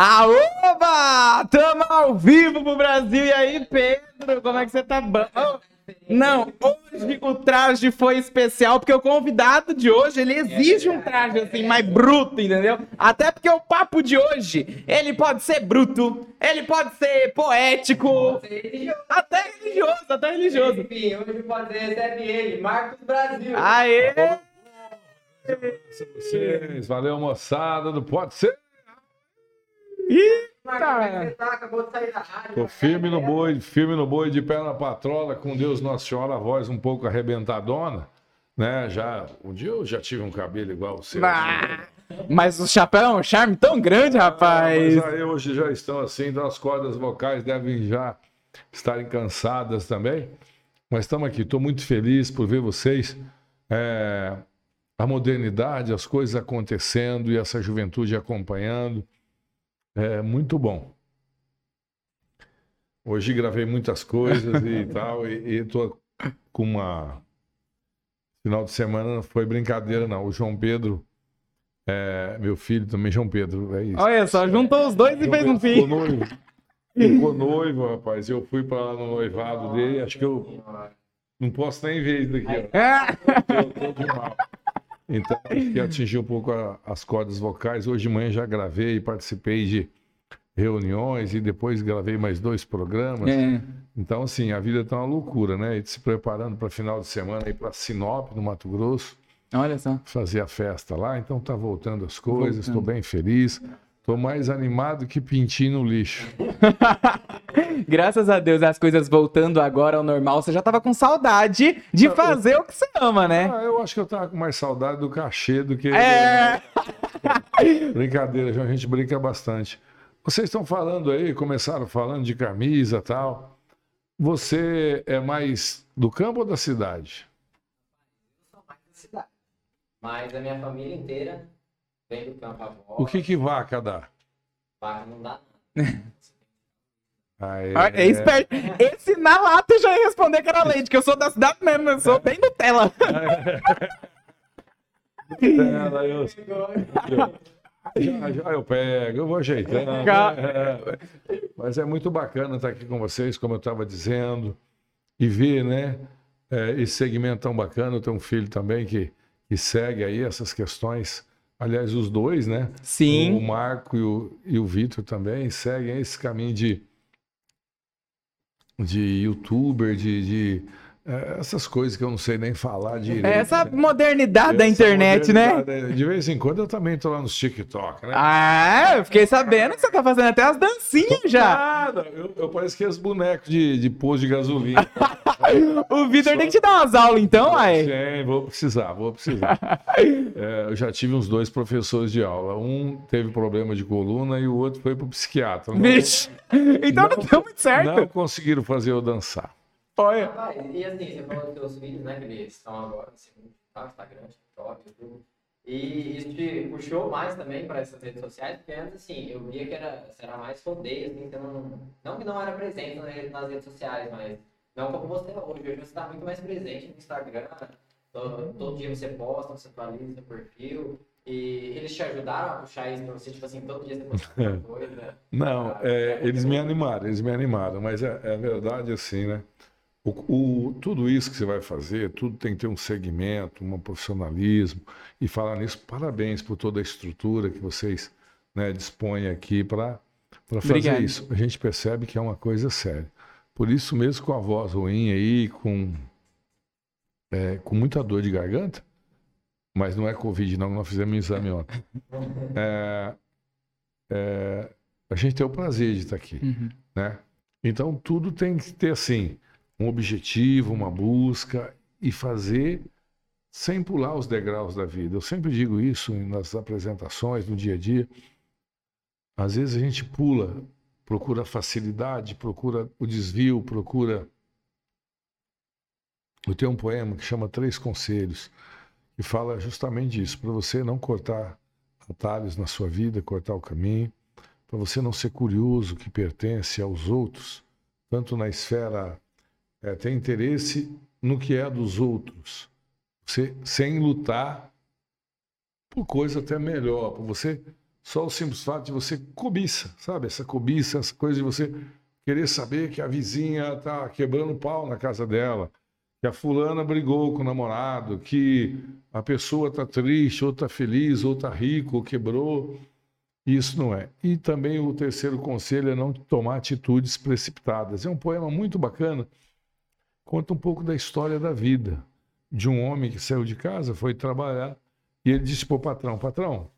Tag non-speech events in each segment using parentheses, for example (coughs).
Aoba! Tamo ao vivo pro Brasil. E aí, Pedro? Como é que você tá? Bom? Não, hoje o traje foi especial, porque o convidado de hoje, ele exige um traje assim, mais bruto, entendeu? Até porque o papo de hoje, ele pode ser bruto, ele pode ser poético, até religioso, até religioso. Enfim, hoje pode recebe ele, Marcos Brasil. Aê! Vocês, valeu moçada do Pode Ser. Marcos, como é que você tá? Acabou de sair da rádio. Tô firme no boi, firme no boi, de pé na patrola, com Deus Nossa Senhora, a voz um pouco arrebentadona, né? Já, um dia eu já tive um cabelo igual o seu. Ah, mas o chapéu é um charme tão grande, rapaz. Mas aí hoje já estão assim, então as cordas vocais devem já estarem cansadas também. Mas estamos aqui, estou muito feliz por ver vocês. É, a modernidade, as coisas acontecendo e essa juventude acompanhando. É muito bom. Hoje gravei muitas coisas e (laughs) tal, e estou com uma. Final de semana não foi brincadeira, não. O João Pedro, é, meu filho também, João Pedro, é isso. Olha só, juntou os dois e João fez um Pedro ficou filho. noivo. Ficou (laughs) noivo, rapaz. Eu fui para lá no noivado dele, acho que eu não posso nem ver isso daqui, ó. É. Eu tô de mal. Então, que atingi um pouco a- as cordas vocais. Hoje de manhã já gravei, participei de reuniões e depois gravei mais dois programas. É. Então, assim, a vida tá uma loucura, né? E se preparando para final de semana ir para Sinop, no Mato Grosso, Olha só. fazer a festa lá. Então, tá voltando as coisas, estou bem feliz. Estou mais animado que pintinho no lixo. (laughs) Graças a Deus, as coisas voltando agora ao normal. Você já tava com saudade de fazer o que você ama, né? Ah, eu acho que eu tava com mais saudade do cachê do que. É. (laughs) Brincadeira, João, a gente brinca bastante. Vocês estão falando aí, começaram falando de camisa e tal. Você é mais do campo ou da cidade? Eu sou mais da cidade. Mas a minha família inteira vem do campo avó. O que que vaca dá? Vaca não dá nada. (laughs) Ah, É, esperto. Esse na lata eu já ia responder que era leite, que eu sou da cidade mesmo, eu sou bem Nutella. Ela, eu, já, já eu pego, eu vou É. Mas é muito bacana estar aqui com vocês, como eu estava dizendo, e ver, né, é, esse segmento tão bacana. Eu tenho um filho também que, que segue aí essas questões. Aliás, os dois, né? O Sim. Marco e o, e o Vitor também seguem esse caminho de, de youtuber, de, de, essas coisas que eu não sei nem falar direito. É Essa né? modernidade da Essa internet, né? modernidade, De vez em quando eu também tô lá nos TikTok, né? Ah, eu fiquei sabendo que você tá fazendo até as dancinhas já. Nada, eu, eu pareço que é os bonecos de, de posto de gasolina. (laughs) O Vitor tem que te dar umas aulas então, ai. Sim, vou precisar, vou precisar. (laughs) É, eu já tive uns dois professores de aula. Um teve problema de coluna e o outro foi pro psiquiatra. Não- Vixe. Então não, Não- deu muito certo. Não conseguiram fazer eu dançar. Olha. Rapaz, e assim, você falou dos seus vídeos, né? Que eles estão agora no segundo, tá? Instagram, TikTok, YouTube. E isso te puxou mais também para essas redes sociais, porque antes, assim, eu via que era, era mais rodeio, assim, você não, não que não era presente nas, redes sociais, mas não como você é hoje. Hoje você está muito mais presente no Instagram, todo, todo dia você posta, você atualiza seu perfil. E eles te ajudaram a puxar isso pra você, tipo assim, todo dia você (laughs) coisa. Não, é, eles me animaram, eles me animaram, mas é, é verdade assim, né? O, o- tudo isso que você vai fazer, tudo tem que ter um segmento, um profissionalismo. E falar nisso, parabéns por toda a estrutura que vocês né, dispõem aqui para fazer Obrigado. isso. A gente percebe que é uma coisa séria. Por isso mesmo com a voz ruim aí, com, é, com muita dor de garganta, mas não é Covid não, nós fizemos um exame ontem. É, é, a gente tem o prazer de estar aqui Uhum. né? Então tudo tem que ter assim um objetivo, uma busca e fazer sem pular os degraus da vida. Eu sempre digo isso nas apresentações, no dia a dia. Às vezes a gente pula, procura facilidade, procura o desvio, procura. Eu tenho um poema que chama Três Conselhos, que fala justamente disso, para você não cortar atalhos na sua vida, cortar o caminho, para você não ser curioso que pertence aos outros, tanto na esfera é, ter interesse no que é dos outros, você, sem lutar por coisa até melhor, por você só o simples fato de você cobiça, sabe? Essa cobiça, essa coisa de você querer saber que a vizinha tá quebrando pau na casa dela, que a fulana brigou com o namorado, que a pessoa tá triste, ou tá feliz, ou tá rico, ou quebrou. Isso não é. E também o terceiro conselho é não tomar atitudes precipitadas. É um poema muito bacana, conta um pouco da história da vida de um homem que saiu de casa, foi trabalhar, e ele disse para o patrão: Patrão,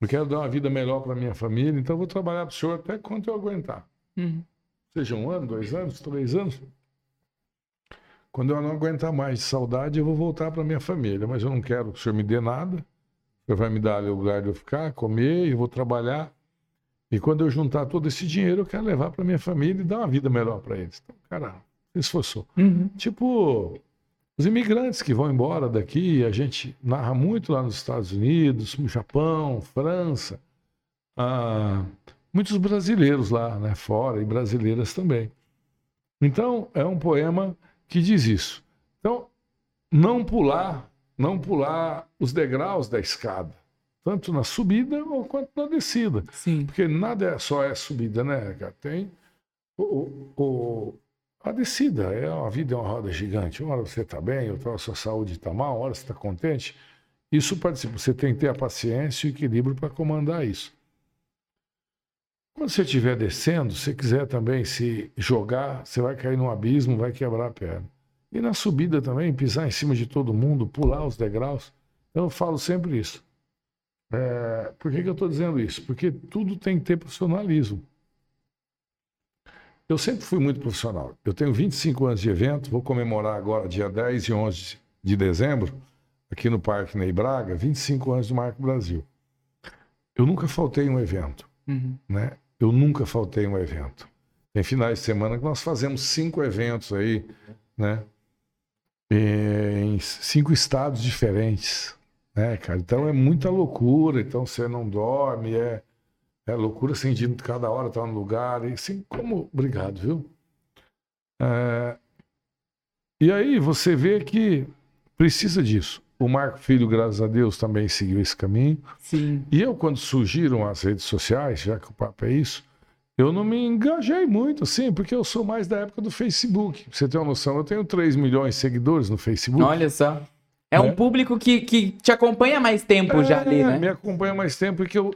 eu quero dar uma vida melhor para minha família, então eu vou trabalhar para o senhor até quanto eu aguentar. Uhum. Seja um ano, dois anos, três anos. Quando eu não aguentar mais de saudade, eu vou voltar para minha família, mas eu não quero que o senhor me dê nada. O senhor vai me dar lugar de eu ficar, comer, eu vou trabalhar. E quando eu juntar todo esse dinheiro, eu quero levar para minha família e dar uma vida melhor para eles. Então, cara, esforçou. Uhum. Tipo, os imigrantes que vão embora daqui, a gente narra muito lá nos Estados Unidos, no Japão, França, ah, muitos brasileiros lá, né, fora, e brasileiras também. Então, é um poema que diz isso. Então, não pular, não pular os degraus da escada, tanto na subida ou quanto na descida. Sim. Porque nada é só é subida, né, cara? Tem o, o, a descida. É, a vida é uma roda gigante. Uma hora você está bem, outra hora sua saúde está mal, uma hora você está contente. Isso participa. Você tem que ter a paciência e o equilíbrio para comandar isso. Quando você estiver descendo, se quiser também se jogar, você vai cair num abismo, vai quebrar a perna. E na subida também, pisar em cima de todo mundo, pular os degraus. Então, eu falo sempre isso. É, por que, que eu estou dizendo isso? Porque tudo tem que ter profissionalismo. Eu sempre fui muito profissional. Eu tenho 25 anos de evento, vou comemorar agora, dia 10 e 11 de dezembro, aqui no Parque Ney Braga, 25 anos do Marco Brasil. Eu nunca faltei um evento, Uhum. né? Eu nunca faltei um evento. Tem finais de semana que nós fazemos cinco eventos aí, né? Em cinco estados diferentes, né, cara? Então é muita loucura, então você não dorme, é, é loucura assim, de cada hora estar no lugar, e assim, como... Obrigado, viu? É, E aí você vê que precisa disso. O Marco Filho, graças a Deus, também seguiu esse caminho. Sim. E eu, quando surgiram as redes sociais, já que o papo é isso, eu não me engajei muito, assim, porque eu sou mais da época do Facebook. Pra você ter uma noção, eu tenho 3 milhões de seguidores no Facebook. Olha só. É um É. público que, que te acompanha mais tempo já ali, É, né? Me acompanha mais tempo porque eu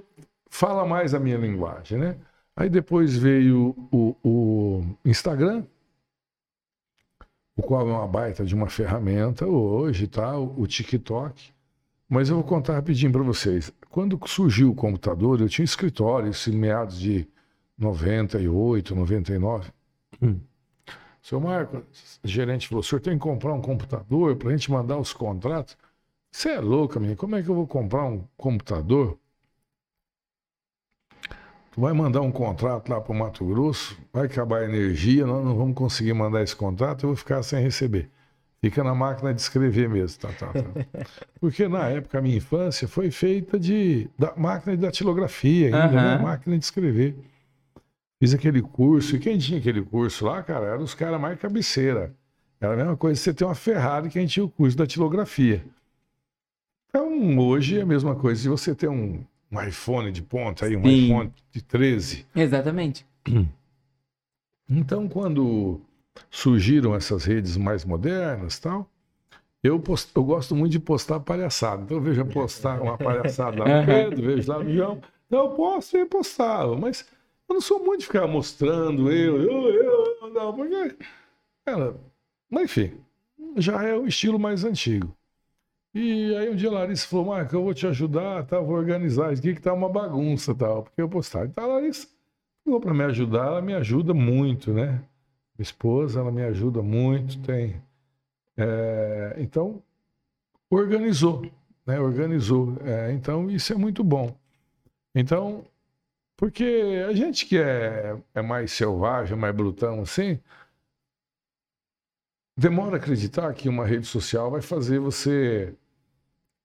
fala mais a minha linguagem, né? Aí depois veio o, o Instagram, o qual é uma baita de uma ferramenta hoje, tá? O, o TikTok. Mas eu vou contar rapidinho para vocês. Quando surgiu o computador, eu tinha um escritório, isso em meados de 98, 99. Seu Marco, gerente falou: o senhor tem que comprar um computador para a gente mandar os contratos. Você é louca, menina. Como é que eu vou comprar um computador? Tu vai mandar um contrato lá para o Mato Grosso, vai acabar a energia, nós não vamos conseguir mandar esse contrato, eu vou ficar sem receber. Fica na máquina de escrever mesmo, tá, tá, tá. Porque na época, a minha infância foi feita de da máquina de datilografia ainda, né? Aham. Máquina de escrever. Fiz aquele curso, e quem tinha aquele curso lá, cara, eram os caras mais cabeceira. Era a mesma coisa você ter uma Ferrari que a gente tinha o curso da datilografia. Então, hoje é a mesma coisa se você ter um, um iPhone de ponta aí, um Sim. iPhone de 13. Exatamente. (clears throat) Então, quando surgiram essas redes mais modernas tal, eu, post- eu gosto muito de postar palhaçada. Então, eu vejo postar uma palhaçada lá no. (laughs) Pedro, vejo lá no João. Então, eu posto e postava. Mas eu não sou muito de ficar mostrando eu, eu, eu, eu, não, porque, cara, mas enfim, já é o estilo mais antigo. E aí um dia a Larissa falou, Marco, eu vou te ajudar, tá? vou organizar isso aqui que tá uma bagunça tal, porque eu postar. Então a Larissa falou para me ajudar, ela me ajuda muito, né? Minha esposa, ela me ajuda muito, tem. é, então, organizou, né? Organizou. É, então, isso é muito bom. Então, porque a gente que é, é mais selvagem, mais brutão assim, demora a acreditar que uma rede social vai fazer você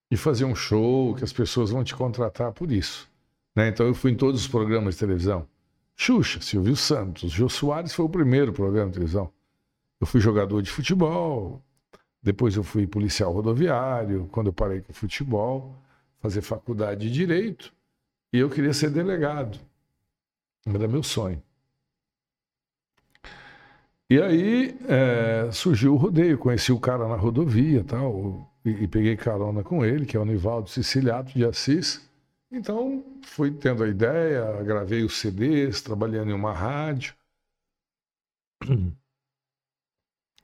ir fazer um show, que as pessoas vão te contratar por isso. Né? Então eu fui em todos os programas de televisão. Xuxa, Silvio Santos, Jô Soares foi o primeiro programa de televisão. Eu fui jogador de futebol, depois eu fui policial rodoviário, quando eu parei com futebol, fazer faculdade de direito. E eu queria ser delegado. Era meu sonho. E aí é, surgiu o rodeio, conheci o cara na rodovia tal, e, e peguei carona com ele, que é o Nivaldo Siciliato de Assis. Então fui tendo a ideia, gravei os CDs, trabalhando em uma rádio. (clears throat)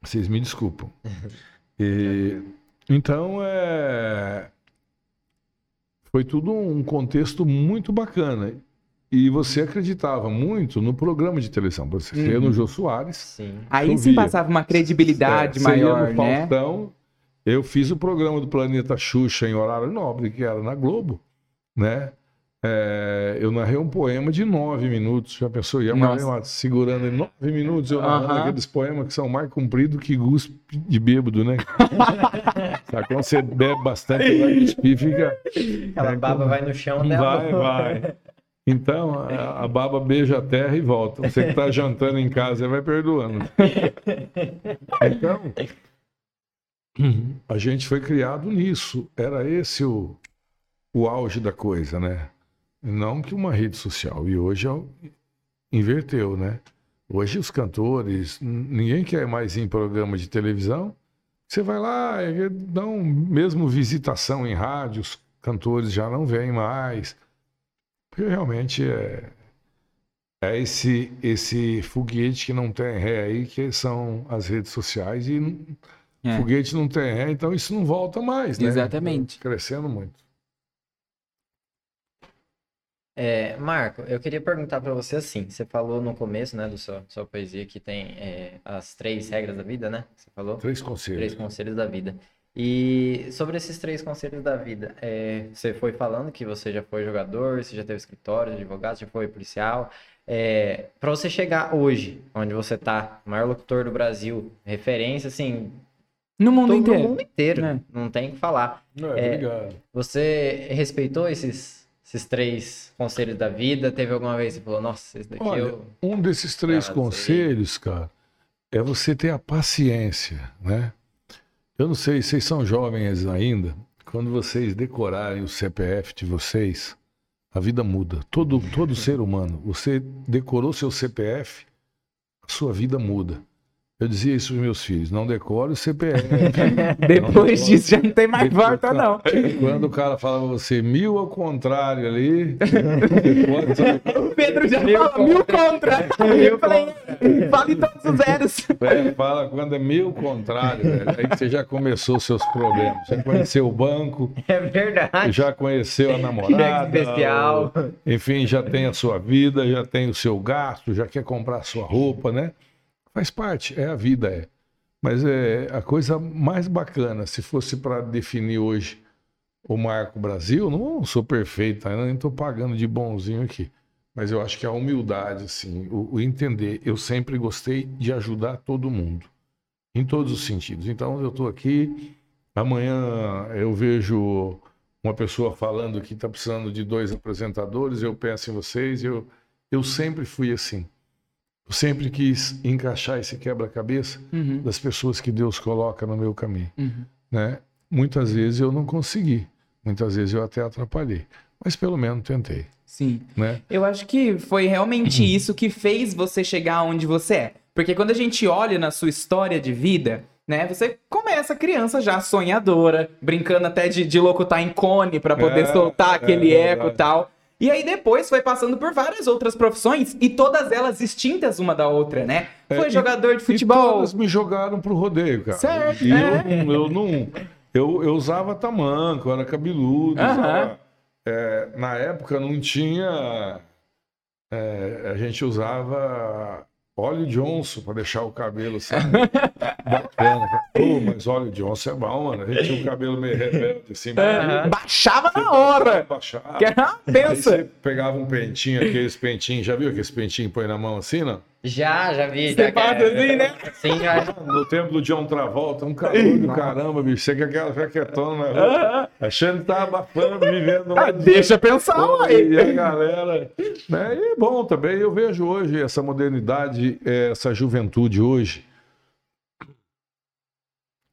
Vocês me desculpam. (laughs) E, então é, foi tudo um contexto muito bacana. E você acreditava muito no programa de televisão. Você uhum. no Jô Soares. Sim. Aí sim passava uma credibilidade é, maior, no né? Faustão, eu fiz o programa do Planeta Xuxa em horário nobre, que era na Globo, né? É, eu narrei um poema de nove minutos. Já pensou? Ia lá, segurando em nove minutos, eu narrando aqueles poemas que são mais compridos que guspe de bêbado, né? (laughs) Sabe? Quando você bebe bastante, vai cuspir, fica. Aquela baba vai no chão, né? Vai, vai. Então, a, a, baba beija a terra e volta. Você que está jantando em casa, vai perdoando. (laughs) Então, a gente foi criado nisso. Era esse o, o auge da coisa, né? Não que uma rede social. E hoje é inverteu, né? Hoje os cantores, ninguém quer mais ir em programa de televisão. Você vai lá, dão mesmo visitação em rádios, cantores já não vêm mais porque realmente é, é esse, esse foguete que não tem ré aí, que são as redes sociais, e é. foguete não tem ré, então isso não volta mais, né? Exatamente. Crescendo muito. É, Marco, eu queria perguntar para você assim, você falou no começo, né, do sua, sua poesia que tem é, as três regras da vida, né? Você falou? Três conselhos. Três conselhos da vida. E sobre esses três conselhos da vida, é, você foi falando que você já foi jogador, você já teve escritório, advogado, já foi policial. É, para você chegar hoje, onde você está, maior locutor do Brasil, referência, assim. No mundo inteiro. No mundo inteiro, é. não tem o que falar. É, obrigado. Você respeitou esses, esses três conselhos da vida? Teve alguma vez que você falou, nossa, esse daqui Olha, eu... Um desses três conselhos, cara, é você ter a paciência, né? Eu não sei, vocês são jovens ainda. Quando vocês decorarem o CPF de vocês, a vida muda. Todo, todo (laughs) ser humano, você decorou seu CPF, a sua vida muda. Eu dizia isso aos meus filhos, não decore o CPF. (laughs) Depois disso já não tem mais Depois, volta, não. Quando o cara fala pra você mil ao contrário ali. o Pedro já mil fala mil contra. Eu falei, fale todos os zeros. É, fala quando é mil contrário, velho. Aí você já começou os seus problemas. Já conheceu o banco. É verdade. Já conheceu a namorada. especial. Enfim, já tem a sua vida, já tem o seu gasto, já quer comprar a sua roupa, né? Faz parte, é a vida, é. Mas é a coisa mais bacana, se fosse para definir hoje o Marco Brasil, não sou perfeito, ainda nem estou pagando de bonzinho aqui. Mas eu acho que a humildade, assim, o, o, entender. Eu sempre gostei de ajudar todo mundo, em todos os sentidos. Então eu estou aqui, amanhã eu vejo uma pessoa falando que está precisando de dois apresentadores, eu penso em vocês, eu, eu sempre fui assim. Eu sempre quis encaixar esse quebra-cabeça uhum. das pessoas que Deus coloca no meu caminho. Uhum. Né? Muitas vezes eu não consegui, muitas vezes eu até atrapalhei, mas pelo menos tentei. Sim. Né? Eu acho que foi realmente uhum. isso que fez você chegar onde você é. Porque quando a gente olha na sua história de vida, né? Você começa criança já sonhadora, brincando até de, de locutar em cone para poder é, soltar aquele é, eco e tal. E aí depois foi passando por várias outras profissões e todas elas extintas uma da outra, né? É, foi é, jogador de futebol. E todas me jogaram pro rodeio, cara. Certo. E é. eu, eu não. Eu, eu usava tamanco, eu era cabeludo. Uh -huh. usava, é, na época não tinha. É, a gente usava óleo Johnson para deixar o cabelo, sabe? Bacana. Pô, mas óleo Johnson é bom, mano. A gente tinha o cabelo meio rebelde, assim. Uhum. Baixava na hora. Baixava. Que era pensa. você pegava um pentinho, aqueles pentinhos, já viu aqueles pentinhos põe na mão assim, não? Já, já vi. Você faz assim, né? Sim, já. No tempo do John Travolta, um calor do caramba, bicho. Você que aquela fica na rua, achando que tava abafando, vivendo ah, Deixa pensar, Pô, E a galera. Né? E é bom também, eu vejo hoje essa modernidade, essa juventude hoje,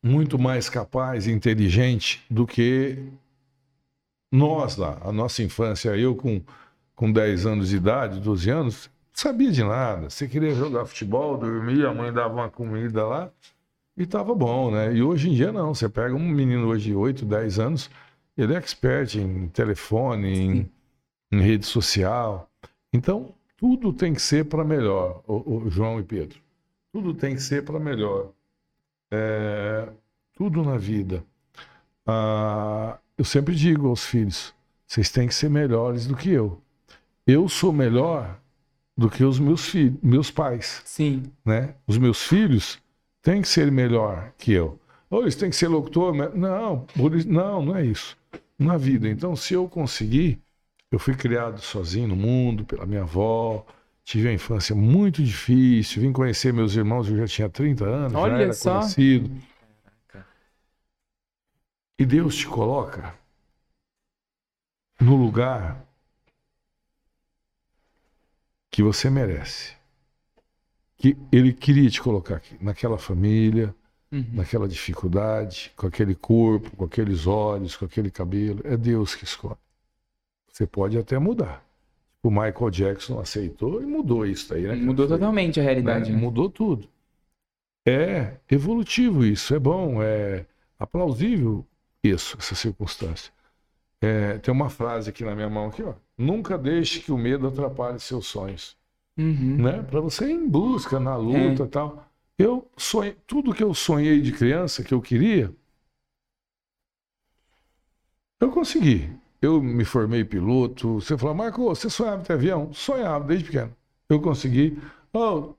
muito mais capaz e inteligente do que nós lá, a nossa infância. Eu com com 10 anos de idade, 12 anos, sabia de nada. Você queria jogar futebol, dormir, a mãe dava uma comida lá e tava bom, né? E hoje em dia não. Você pega um menino hoje de 8, 10 anos, ele é expert em telefone, em, em rede social. Então, tudo tem que ser para melhor, o, o João e Pedro. Tudo tem que ser para melhor. É, tudo na vida. Ah, eu sempre digo aos filhos: vocês têm que ser melhores do que eu. Eu sou melhor do que os meus filhos, meus pais. Sim. Né? Os meus filhos têm que ser melhor que eu. Ou eles têm que ser locutor? Não, não, não é isso. Na vida. Então, se eu conseguir, eu fui criado sozinho no mundo pela minha avó, tive uma infância muito difícil, vim conhecer meus irmãos, eu já tinha 30 anos, Olha já era só. conhecido. E Deus te coloca no lugar que você merece. Que Ele queria te colocar aqui, naquela família, Uhum. naquela dificuldade, com aquele corpo, com aqueles olhos, com aquele cabelo. É Deus que escolhe. Você pode até mudar. O Michael Jackson aceitou e mudou isso aí, né? Mudou Foi- totalmente a realidade. né? né? Mudou tudo. É evolutivo isso, é bom, é aplausível isso, essa circunstância. É, tem uma frase aqui na minha mão aqui, ó. Nunca deixe que o medo atrapalhe seus sonhos, Uhum. né? Para você ir em busca, na luta, e tal. Eu sonhei, tudo que eu sonhei de criança que eu queria, eu consegui. Eu me formei piloto. Você falou, Marco, você sonhava ter avião? Sonhava desde pequeno. Eu consegui. Oh,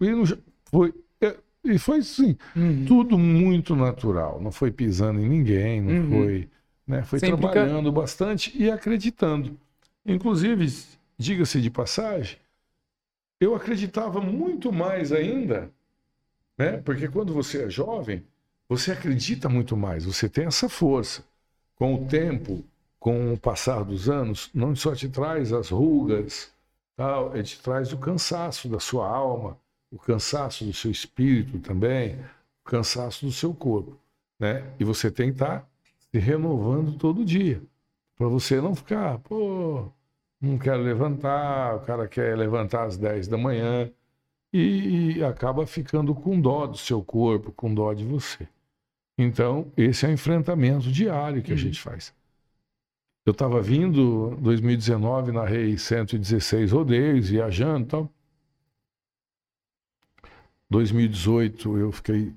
e não- foi, é, e foi assim, Uhum. tudo muito natural. Não foi pisando em ninguém, não Uhum. foi. Né, foi Sempre trabalhando bastante e acreditando. Inclusive, diga-se de passagem, eu acreditava muito mais ainda, né? Porque quando você é jovem, você acredita muito mais, você tem essa força. Com o tempo, com o passar dos anos, não só te traz as rugas, tal, ele te traz o cansaço da sua alma, o cansaço do seu espírito também, o cansaço do seu corpo, né? E você tem que estar se renovando todo dia, para você não ficar, pô, não quero levantar, o cara quer levantar às 10 da manhã e, e acaba ficando com dó do seu corpo, com dó de você. Então, esse é o enfrentamento diário que a Uhum. gente faz. Eu estava vindo, 2019, narrei 116 rodeios, viajando e tal. 2018 eu fiquei,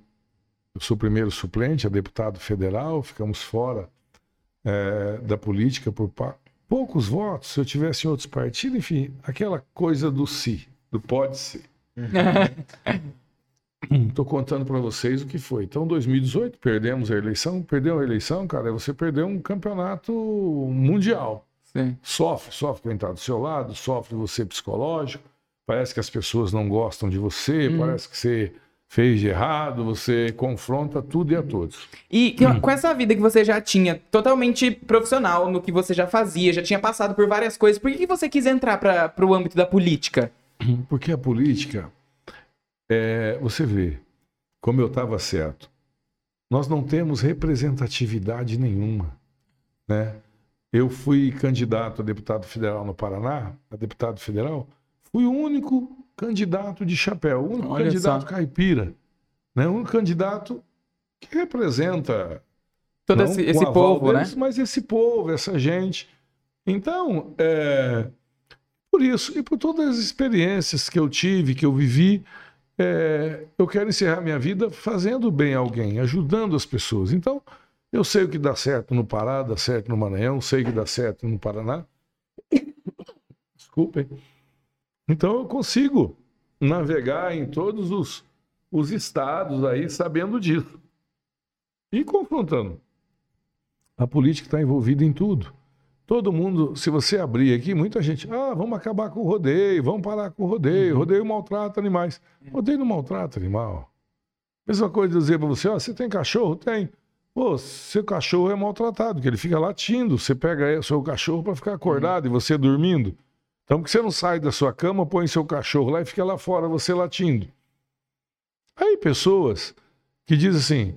eu sou o primeiro suplente a deputado federal, ficamos fora eh, da política por poucos votos. Se eu tivesse em outros partidos, enfim, aquela coisa do si, do pode ser. Estou (laughs) contando para vocês o que foi. Então, 2018, perdemos a eleição. Perdeu a eleição, cara, você perdeu um campeonato mundial. Sim. Sofre, sofre quem está do seu lado, sofre você psicológico. Parece que as pessoas não gostam de você, Uhum. parece que você fez de errado, você confronta tudo e a todos. E com essa vida que você já tinha, totalmente profissional no que você já fazia, já tinha passado por várias coisas, por que, que você quis entrar para o âmbito da política? (clears throat) Porque a política, é, você vê, como eu estava certo, nós não temos representatividade nenhuma. Né? Eu fui candidato a deputado federal no Paraná, a deputado federal, fui o único candidato de chapéu, o único Olha candidato só. caipira, né? o único candidato que representa Todo não esse, esse povo, deles, né? Mas esse povo, essa gente. Então, é, por isso, e por todas as experiências que eu tive, que eu vivi, é, eu quero encerrar minha vida fazendo bem a alguém, ajudando as pessoas. Então, eu sei o que dá certo no Pará, dá certo no Maranhão, sei o que dá certo no Paraná. (coughs) Desculpem. Então, eu consigo navegar em todos os, os estados aí sabendo disso e confrontando. A política está envolvida em tudo. Todo mundo, se você abrir aqui, muita gente, ah, vamos acabar com o rodeio, vamos parar com o rodeio, rodeio maltrata animais. Rodeio não maltrata animal. Mesma coisa dizer para você, ó, você tem cachorro? Tem. Pô, seu cachorro é maltratado, porque ele fica latindo. Você pega o seu cachorro para ficar acordado e você dormindo. Então, que você não sai da sua cama, põe seu cachorro lá e fica lá fora, você latindo? Aí, pessoas que dizem assim,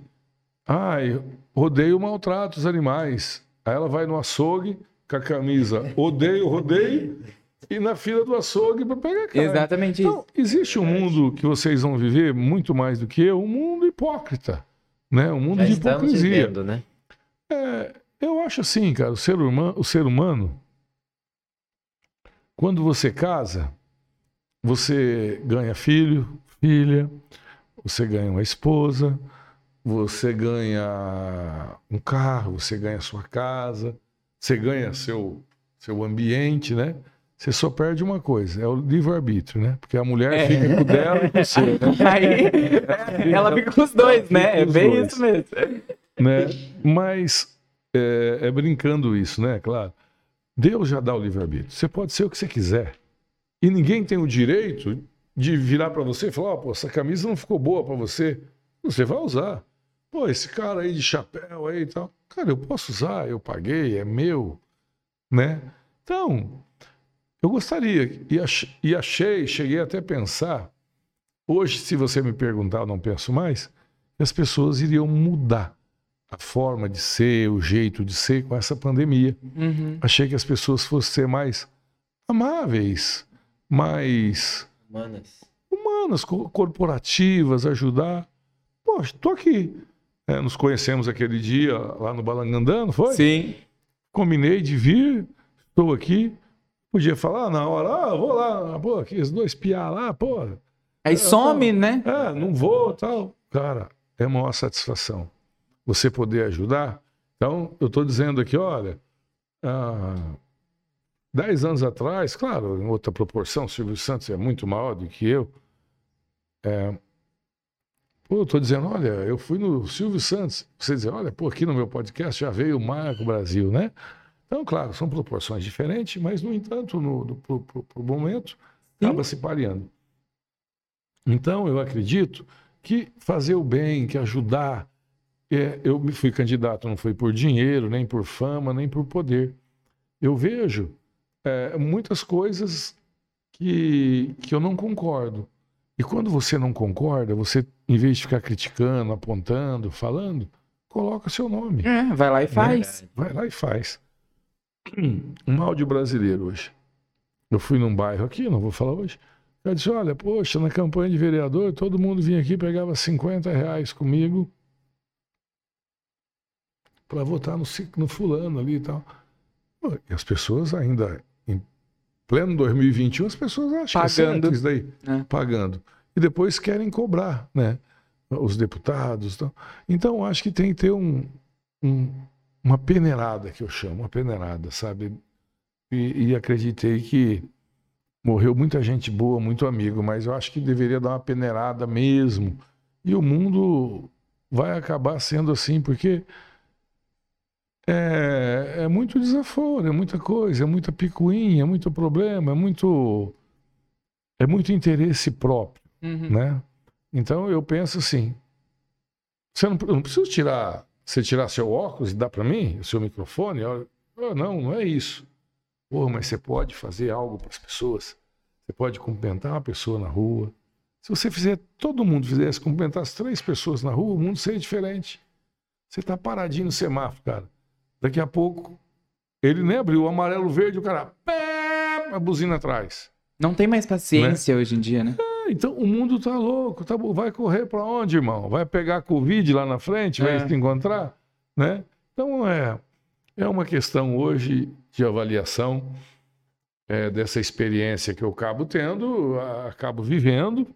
Ai, rodeio maltrata os animais. Aí ela vai no açougue com a camisa odeio, rodeio e na fila do açougue para pegar carne. Exatamente Então, isso. existe um mundo que vocês vão viver muito mais do que eu, um mundo hipócrita, né? Um mundo Já de hipocrisia. vivendo, né? É, eu acho assim, cara, o ser, humano, o ser humano, quando você casa, você ganha filho, filha, você ganha uma esposa, você ganha um carro, você ganha sua casa, você ganha seu, seu ambiente, né? Você só perde uma coisa, é o livre-arbítrio, né? Porque a mulher É. fica com o dela e com o seu, né? (laughs) Aí ela fica com os dois, né? É bem dois. isso mesmo. né? Mas é, é brincando isso, né? Claro. Deus já dá o livre-arbítrio. Você pode ser o que você quiser. E ninguém tem o direito de virar para você e falar: "Ó, pô, essa camisa não ficou boa para você. Você vai usar. Pô, esse cara aí de chapéu aí e tal. Cara, eu posso usar, eu paguei, é meu, né? Então, eu gostaria e, ach- achei, cheguei até a pensar. Hoje, se você me perguntar, eu não penso mais, as pessoas iriam mudar a forma de ser, o jeito de ser com essa pandemia. Uhum. Achei que as pessoas fossem ser mais amáveis, mais Humanas. humanas, co- corporativas, ajudar. Poxa, tô aqui. É, nos conhecemos aquele dia lá no Balangandã, não foi? Sim. Combinei de vir, estou aqui. Podia falar na hora, ah, vou lá, pô, aqueles dois piá lá, pô, Aí some, né? é, não vou, tal. Cara, é uma maior satisfação você poder ajudar. Então, eu estou dizendo aqui, olha, há 10 anos atrás, claro, em outra proporção, o Silvio Santos é muito maior do que eu. É, pô, eu estou dizendo, olha, eu fui no Silvio Santos. Você dizer, olha, pô, aqui no meu podcast já veio o Marco Brasil, né? Então, claro, são proporções diferentes, mas, no entanto, no, do, pro, pro- pro momento, acaba se pareando. Então, eu acredito que fazer o bem, que ajudar. É, eu me fui candidato, não foi por dinheiro, nem por fama, nem por poder. Eu vejo é, muitas coisas que, que eu não concordo. E quando você não concorda, você, em vez de ficar criticando, apontando, falando, coloca seu nome. É, vai lá e faz. Vai lá e faz. (clears throat) Um áudio brasileiro hoje. Eu fui num bairro aqui, não vou falar hoje. Eu disse: olha, poxa, na campanha de vereador, todo mundo vinha aqui e pegava 50 reais comigo para votar no, no fulano ali e tal. E as pessoas ainda, em pleno 2021, as pessoas acham que é Pagando. isso daí, É. pagando. E depois querem cobrar, né? Os deputados. Então, então acho que tem que ter um, um- uma peneirada, que eu chamo, uma peneirada, sabe? E, e acreditei que morreu muita gente boa, muito amigo, mas eu acho que deveria dar uma peneirada mesmo. E o mundo vai acabar sendo assim, porque é, é muito desaforo, é muita coisa, é muita picuinha, é muito problema, é muito, é muito interesse próprio Uhum. né? Então eu penso assim, você não, eu não preciso tirar, você tirar seu óculos e dar para mim, o seu microfone, olha, ah, não, não é isso. Pô, mas você pode fazer algo para as pessoas. Você pode cumprimentar uma pessoa na rua. Se você fizer, todo mundo fizesse cumprimentar as três pessoas na rua, o mundo seria diferente. Você tá paradinho no semáforo, cara. Daqui a pouco ele nem abriu o amarelo verde, o cara, pé, a buzina atrás. Não tem mais paciência hoje em dia, né? É, Então o mundo tá louco, tá, vai correr para onde, irmão? Vai pegar Covid lá na frente, vai É. se encontrar, né? Então é é uma questão hoje de avaliação é, dessa experiência que eu acabo tendo, acabo vivendo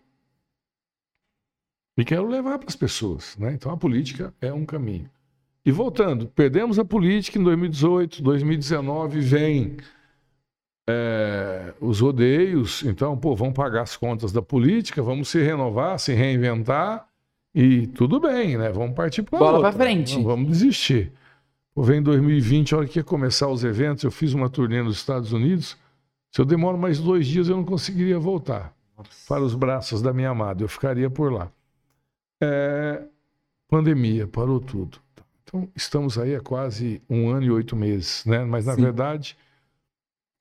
e quero levar para as pessoas, né? Então a política é um caminho. E voltando, perdemos a política em 2018, 2019 vem é, os rodeios, então, pô, vamos pagar as contas da política, vamos se renovar, se reinventar e tudo bem, né? Vamos partir para Bola outra. pra frente. Não vamos desistir. Pô, vem 2020, a hora que ia começar os eventos, eu fiz uma turnê nos Estados Unidos. Se eu demoro mais dois dias, eu não conseguiria voltar para os braços da minha amada. Eu ficaria por lá. É, pandemia, parou tudo. Então, estamos aí há quase um ano e oito meses, né? Mas, na Sim. verdade,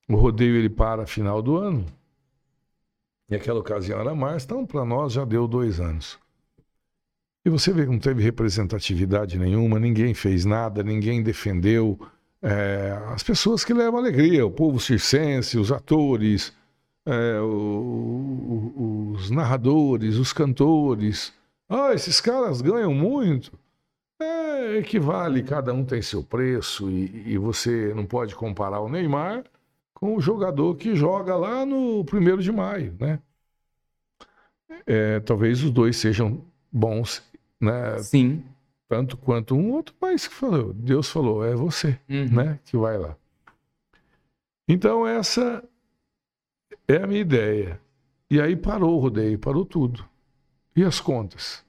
o rodeio ele para final do ano. E aquela ocasião era março, então para nós já deu dois anos. E você vê que não teve representatividade nenhuma, ninguém fez nada, ninguém defendeu é, as pessoas que levam alegria, o povo circense, os atores, é, o- o- os narradores, os cantores. Ah, esses caras ganham muito. É, equivale, cada um tem seu preço e, e você não pode comparar o Neymar com o jogador que joga lá no primeiro de maio, né? É, talvez os dois sejam bons, né? Sim. Tanto quanto um outro, mas que falou, Deus falou, é você, Uhum. né? Que vai lá. Então essa é a minha ideia. E aí parou o rodeio, parou tudo. E as contas?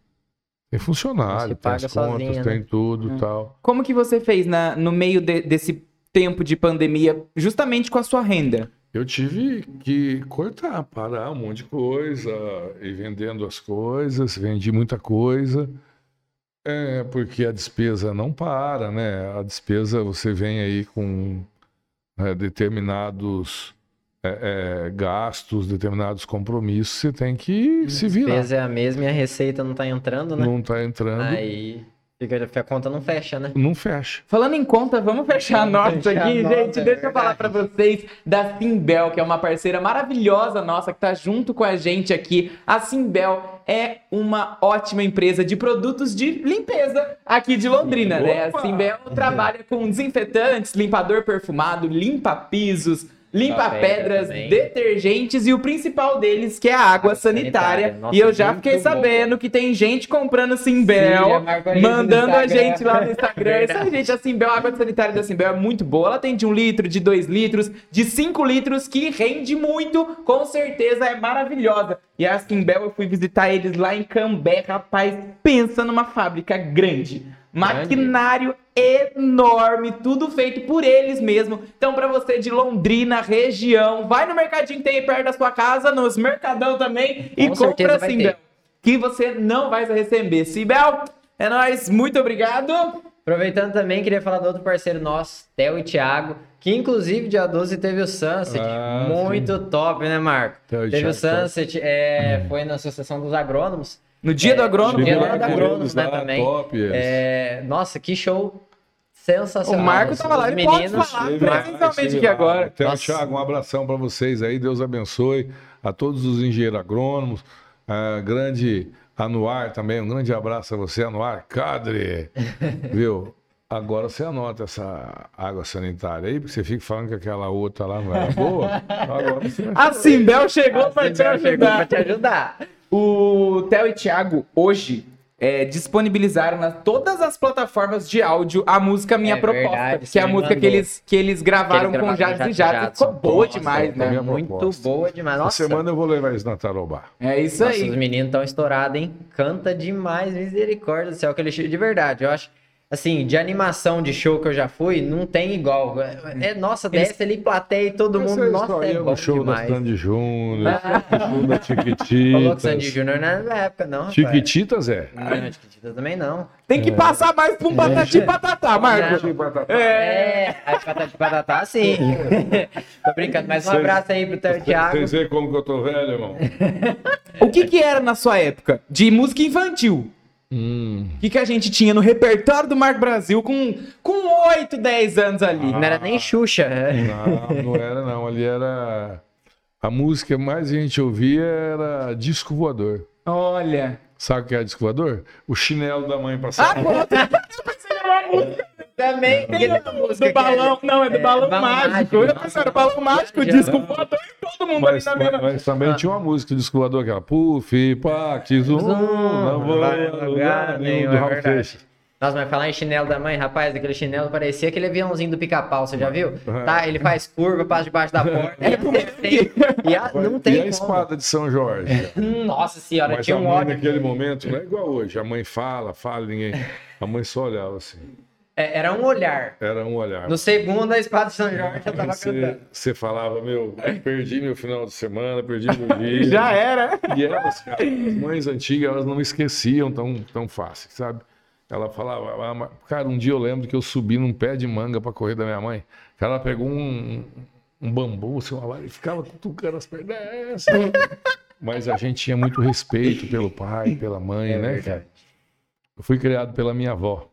Tem funcionário, Você tem paga as contas, sozinho, né? tem tudo Hum. tal. Como que você fez na, no meio de- desse tempo de pandemia, justamente com a sua renda? Eu tive que cortar, parar um monte de coisa, ir vendendo as coisas, vendi muita coisa, é, porque a despesa não para, né? A despesa você vem aí com é, determinados é, é, gastos, determinados compromissos, você tem que se A virar. despesa é a mesma e a receita não tá entrando, né? Não está entrando, Aí fica, a conta não fecha, né? não fecha. Falando em conta, vamos fechar a Vamos nossa fechar aqui, a nota, gente. é Deixa eu falar pra vocês da Simbel, que é uma parceira maravilhosa nossa, que tá junto com a gente aqui. A Simbel é uma ótima empresa de produtos de limpeza aqui de Londrina, né? A! Simbel trabalha com desinfetantes, limpador perfumado, limpa pisos, limpa Limpa pedra pedras, também. detergentes e o principal deles que é a água Água sanitária. sanitária. Nossa, e eu já fiquei bom. sabendo que tem gente comprando Simbel, Sim, mandando a gente lá no Instagram. (laughs) Verdade. gente, a Simbel, a água sanitária da Simbel é muito boa. Ela tem de 1 litro, de 2 litros, de 5 litros, que rende muito. Com certeza é maravilhosa. E a Simbel, eu fui visitar eles lá em Cambé. Rapaz, pensa numa fábrica grande. Maquinário enorme, tudo feito por eles mesmo. Então, pra você de Londrina, região, vai no mercadinho que tem aí perto da sua casa, nos mercadão também, e Com compra ter. Que você não vai se receber. Simbel, é nóis, muito obrigado. Aproveitando também, queria falar do outro parceiro nosso, Theo e Thiago, que inclusive dia 12 teve o Sunset. Ah, muito top, né, Marco? Theo teve o Thiago. Sunset, é, foi na Associação dos Agrônomos. No dia É, do agrônomo, dia lá da eles né, lá, também. top eles. É, nossa, que show o sensacional. Marco Os- tava lá, ele pode meninos- falar Esteve lá, presencialmente aqui lá. agora. Então, Nossa. Thiago, um abração para vocês aí, Deus abençoe a todos os engenheiros agrônomos, a grande Anuar também, um grande abraço a você, Anuar Cadre, (laughs) viu? Agora você anota essa água sanitária aí, porque você fica falando que aquela outra lá não era boa. (laughs) Agora você A Simbel chegou pra te Simbel chegou pra ajudar. te ajudar. O Theo e Thiago, hoje, é, disponibilizaram nas todas as plataformas de áudio a música Minha É Proposta, verdade, que é a música que eles, que eles gravaram Que eles com gravaram com e e Jades. Ficou boa Nossa, demais, né? Muito proposta. boa demais. Essa Nossa, semana eu vou levar isso na Tarobá. É isso Nossa, os aí. meninos estão estourados, hein? Canta demais, misericórdia do céu. Aquele show de verdade. Eu acho, assim, de animação de show que eu já fui, não tem igual. É, é- nossa, Eles- desce ali, plateia e todo Essa mundo. Nossa, história é bom show demais. da Sandy Júnior, Ah. show da (laughs) Falou que Sandy. Júnior não na época, não. Chiquititas é. Não, Chiquititas também não. Tem que passar mais pra um patati e patatá, Marco. É, é a patati patatá, sim. (laughs) Tô brincando, mas um Vocês- abraço aí pro Theo Thiago. Vocês veem como que eu tô velho, irmão? (laughs) O que que era na sua época de música infantil? Hum. O que, que a gente tinha no repertório do Marco Brasil com, com 8, 10 anos ali? Não era nem Xuxa. Não, não era não. Ali era. A música que mais a gente ouvia era disco voador. Olha. Sabe o que é disco voador? O chinelo da mãe Ah, passava. pensei que era uma música Também. Tem do, do balão, não, é do é, balão, balão mágico. mágico. Eu pensei, era balão mágico, disco voador mundo Mas, ali na mesma. mas também tinha uma música do disco voador, aquela Puff, Pac, Zum, não vou vai lugar nenhum do é Raul. Seixas. Nossa, mas falar em chinelo da mãe, rapaz, aquele chinelo parecia aquele aviãozinho do pica-pau, você já viu? Tá, ele faz curva, passa debaixo da porta. É, tem- e a- não tem e a como. espada de São Jorge? (laughs) Nossa senhora, Mas tinha a um mãe ódio. naquele momento não é igual hoje. A mãe fala, fala, ninguém. A mãe só olhava assim. É, Era um olhar. Era um olhar. No segundo, a espada de São Jorge já tava cantando. você falava, meu, perdi meu final de semana, perdi meu (laughs) dia. Já era. E elas, cara, as mães antigas, elas não esqueciam tão, tão fácil, sabe? Ela falava, "Ah, mas-" cara, um dia eu lembro que eu subi num pé de manga pra correr da minha mãe. Cara, ela pegou um, um bambu, assim, uma vara, e ficava cutucando as pernas. Mas a gente tinha muito respeito pelo pai, pela mãe, É né? verdade. cara? Eu fui criado pela minha avó.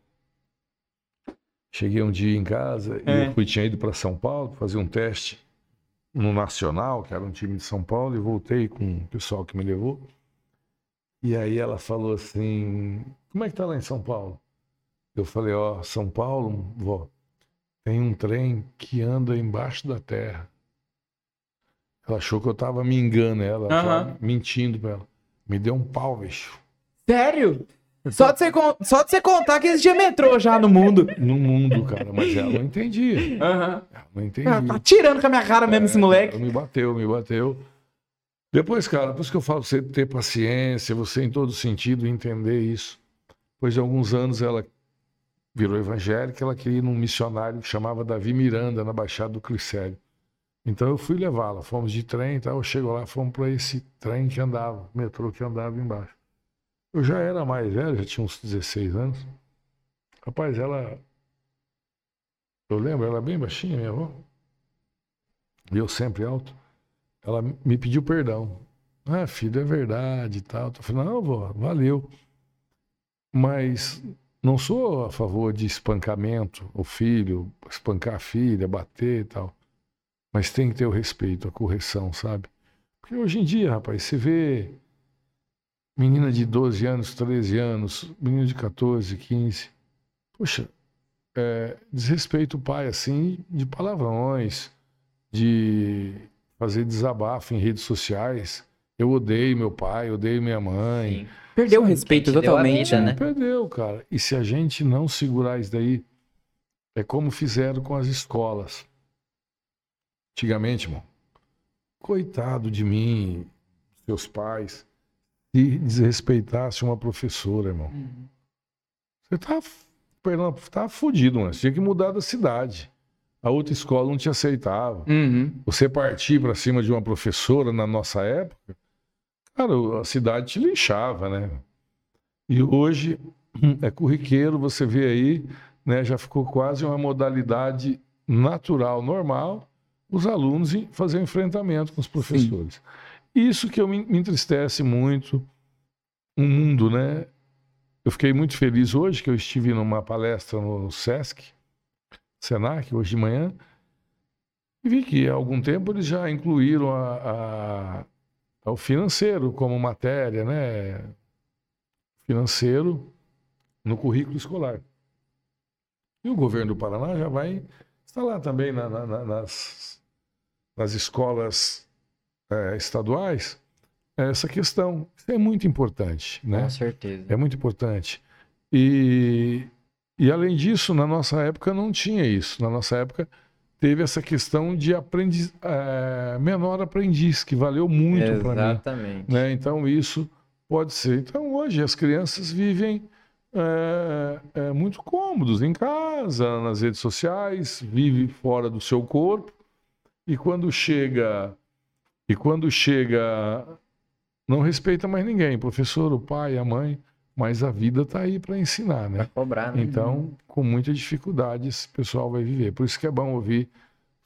Cheguei um dia em casa e É. eu fui, tinha ido para São Paulo fazer um teste no Nacional, que era um time de São Paulo, e voltei com o pessoal que me levou. E aí ela falou assim: Como é que tá lá em São Paulo? Eu falei: Ó, São Paulo, vó, tem um trem que anda embaixo da terra. Ela achou que eu tava me enganando, ela mentindo pra ela. Me deu um pau, bicho. Sério? Só de, você, só de você contar que existia metrô já no mundo. No mundo, cara, mas ela não entendia. Aham. Ela não entendia. Ah, Tá tirando com a minha cara mesmo esse moleque. Me bateu, me bateu. Depois, cara, por isso que eu falo pra você ter paciência, você em todo sentido entender isso. Depois de alguns anos ela virou evangélica, ela queria ir num missionário que chamava Davi Miranda, na Baixada do Clicério. Então eu fui levá-la, fomos de trem e tal, eu chego lá, fomos para esse trem que andava, metrô que andava embaixo. Eu já era mais velho, já tinha uns 16 anos. Rapaz, ela. Eu lembro, ela é bem baixinha, minha avó. E eu sempre alto. Ela me pediu perdão. Ah, filho, é verdade e tal. Eu falei, não, vó, valeu. Mas não sou a favor de espancamento, o filho, espancar a filha, bater e tal. Mas tem que ter o respeito, a correção, sabe? Porque hoje em dia, rapaz, você vê menina de 12 anos, 13 anos, menino de 14, 15. Poxa, é, desrespeita o pai assim, de palavrões, de fazer desabafo em redes sociais. Eu odeio meu pai, odeio minha mãe. Sim. Perdeu o respeito totalmente, vida, né? né? Perdeu, cara. E se a gente não segurar isso daí, é como fizeram com as escolas. Antigamente, irmão. Coitado de mim, seus pais, se desrespeitasse uma professora, irmão. Você tá, perdão, tá fudido, mano. Você tinha que mudar da cidade. A outra escola não te aceitava. Uhum. Você partir para cima de uma professora na nossa época, cara, a cidade te linchava, né? E hoje é corriqueiro, você vê aí, né, já ficou quase uma modalidade natural, normal, os alunos em- fazer enfrentamento com os professores. Isso que eu me, entristece muito, um mundo, né? Eu fiquei muito feliz hoje que eu estive numa palestra no Sesc, Senac, hoje de manhã, e vi que há algum tempo eles já incluíram a, a- o financeiro como matéria, né? Financeiro no currículo escolar. E o governo do Paraná já vai instalar também na- na- nas, nas escolas eh, estaduais essa questão. Isso é muito importante, né? Com certeza. É muito importante. E, e além disso, na nossa época não tinha isso. Na nossa época teve essa questão de aprendiz, eh, menor aprendiz, que valeu muito para mim. Exatamente. Né? Então isso pode ser. Então hoje as crianças vivem eh, eh, muito cômodos em casa, nas redes sociais, vive fora do seu corpo e quando chega e quando chega não respeita mais ninguém, o professor, o pai, a mãe, mas a vida está aí para ensinar, né? Cobrar, né? Então, com muita dificuldade, esse pessoal vai viver. Por isso que é bom ouvir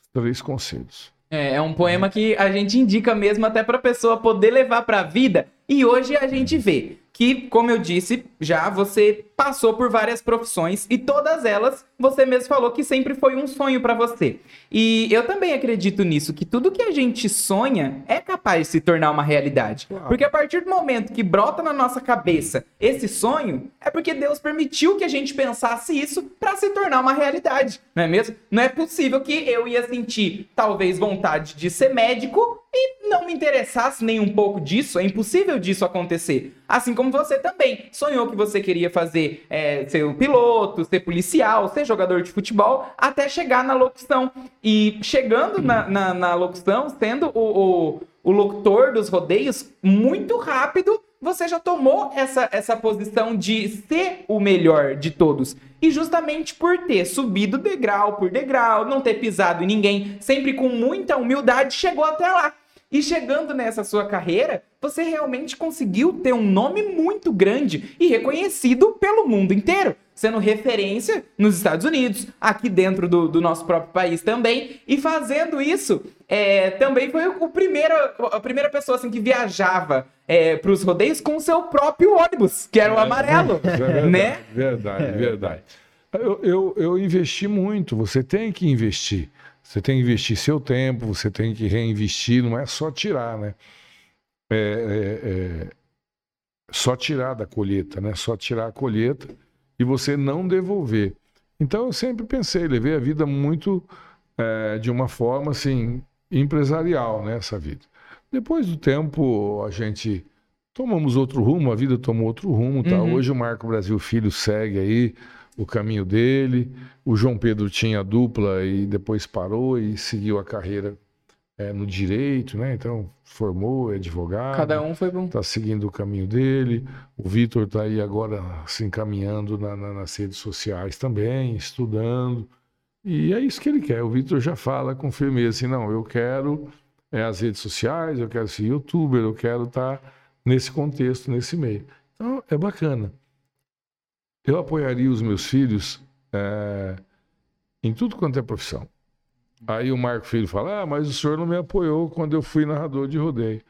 os três conselhos. É, é um poema que a gente indica mesmo até pra pessoa poder levar pra vida. E hoje a gente vê que, como eu disse, já você passou por várias profissões e todas elas você mesmo falou que sempre foi um sonho pra você. E eu também acredito nisso, que tudo que a gente sonha é capaz de se tornar uma realidade. Claro. Porque a partir do momento que brota na nossa cabeça esse sonho, é porque Deus permitiu que a gente pensasse isso pra se tornar uma realidade, não é mesmo? Não é possível que eu ia sentir talvez vontade de ser médico e não me interessasse nem um pouco disso. É impossível disso acontecer. Assim como você também sonhou que você queria fazer é, ser um piloto, ser policial, ser jogador de futebol, até chegar na locução. E chegando na, na, na locução, sendo o, o, o locutor dos rodeios, muito rápido você já tomou essa, essa posição de ser o melhor de todos. E justamente por ter subido degrau por degrau, não ter pisado em ninguém, sempre com muita humildade, chegou até lá. E chegando nessa sua carreira, você realmente conseguiu ter um nome muito grande e reconhecido pelo mundo inteiro, sendo referência nos Estados Unidos, aqui dentro do, do nosso próprio país também. E fazendo isso, é, também foi o primeiro, a primeira pessoa assim, que viajava para os rodeios com o seu próprio ônibus, que era o amarelo. Isso (laughs) é verdade, né? verdade, verdade. Eu, eu, eu investi muito. Você tem que investir. Você tem que investir seu tempo, você tem que reinvestir, não é só tirar, né? É, é, é só tirar da colheita, né? Só tirar a colheita e você não devolver. Então eu sempre pensei, levei a vida muito é, de uma forma assim empresarial, né? Essa vida. Depois do tempo a gente tomamos outro rumo, a vida tomou outro rumo, tá? Uhum. Hoje o Marco Brasil Filho segue aí o caminho dele. O João Pedro tinha dupla e depois parou e seguiu a carreira é, no direito, né? Então formou, é advogado. Cada um foi bom. Está seguindo o caminho dele. O Vitor está aí agora se encaminhando na, na, nas redes sociais também, estudando. E é isso que ele quer. O Vitor já fala com firmeza assim, não, eu quero é, as redes sociais, eu quero ser youtuber, eu quero estar tá nesse contexto, nesse meio. Então é bacana eu apoiaria os meus filhos é, em tudo quanto é profissão. Aí o Marco Filho fala: Ah, mas o senhor não me apoiou quando eu fui narrador de rodeio.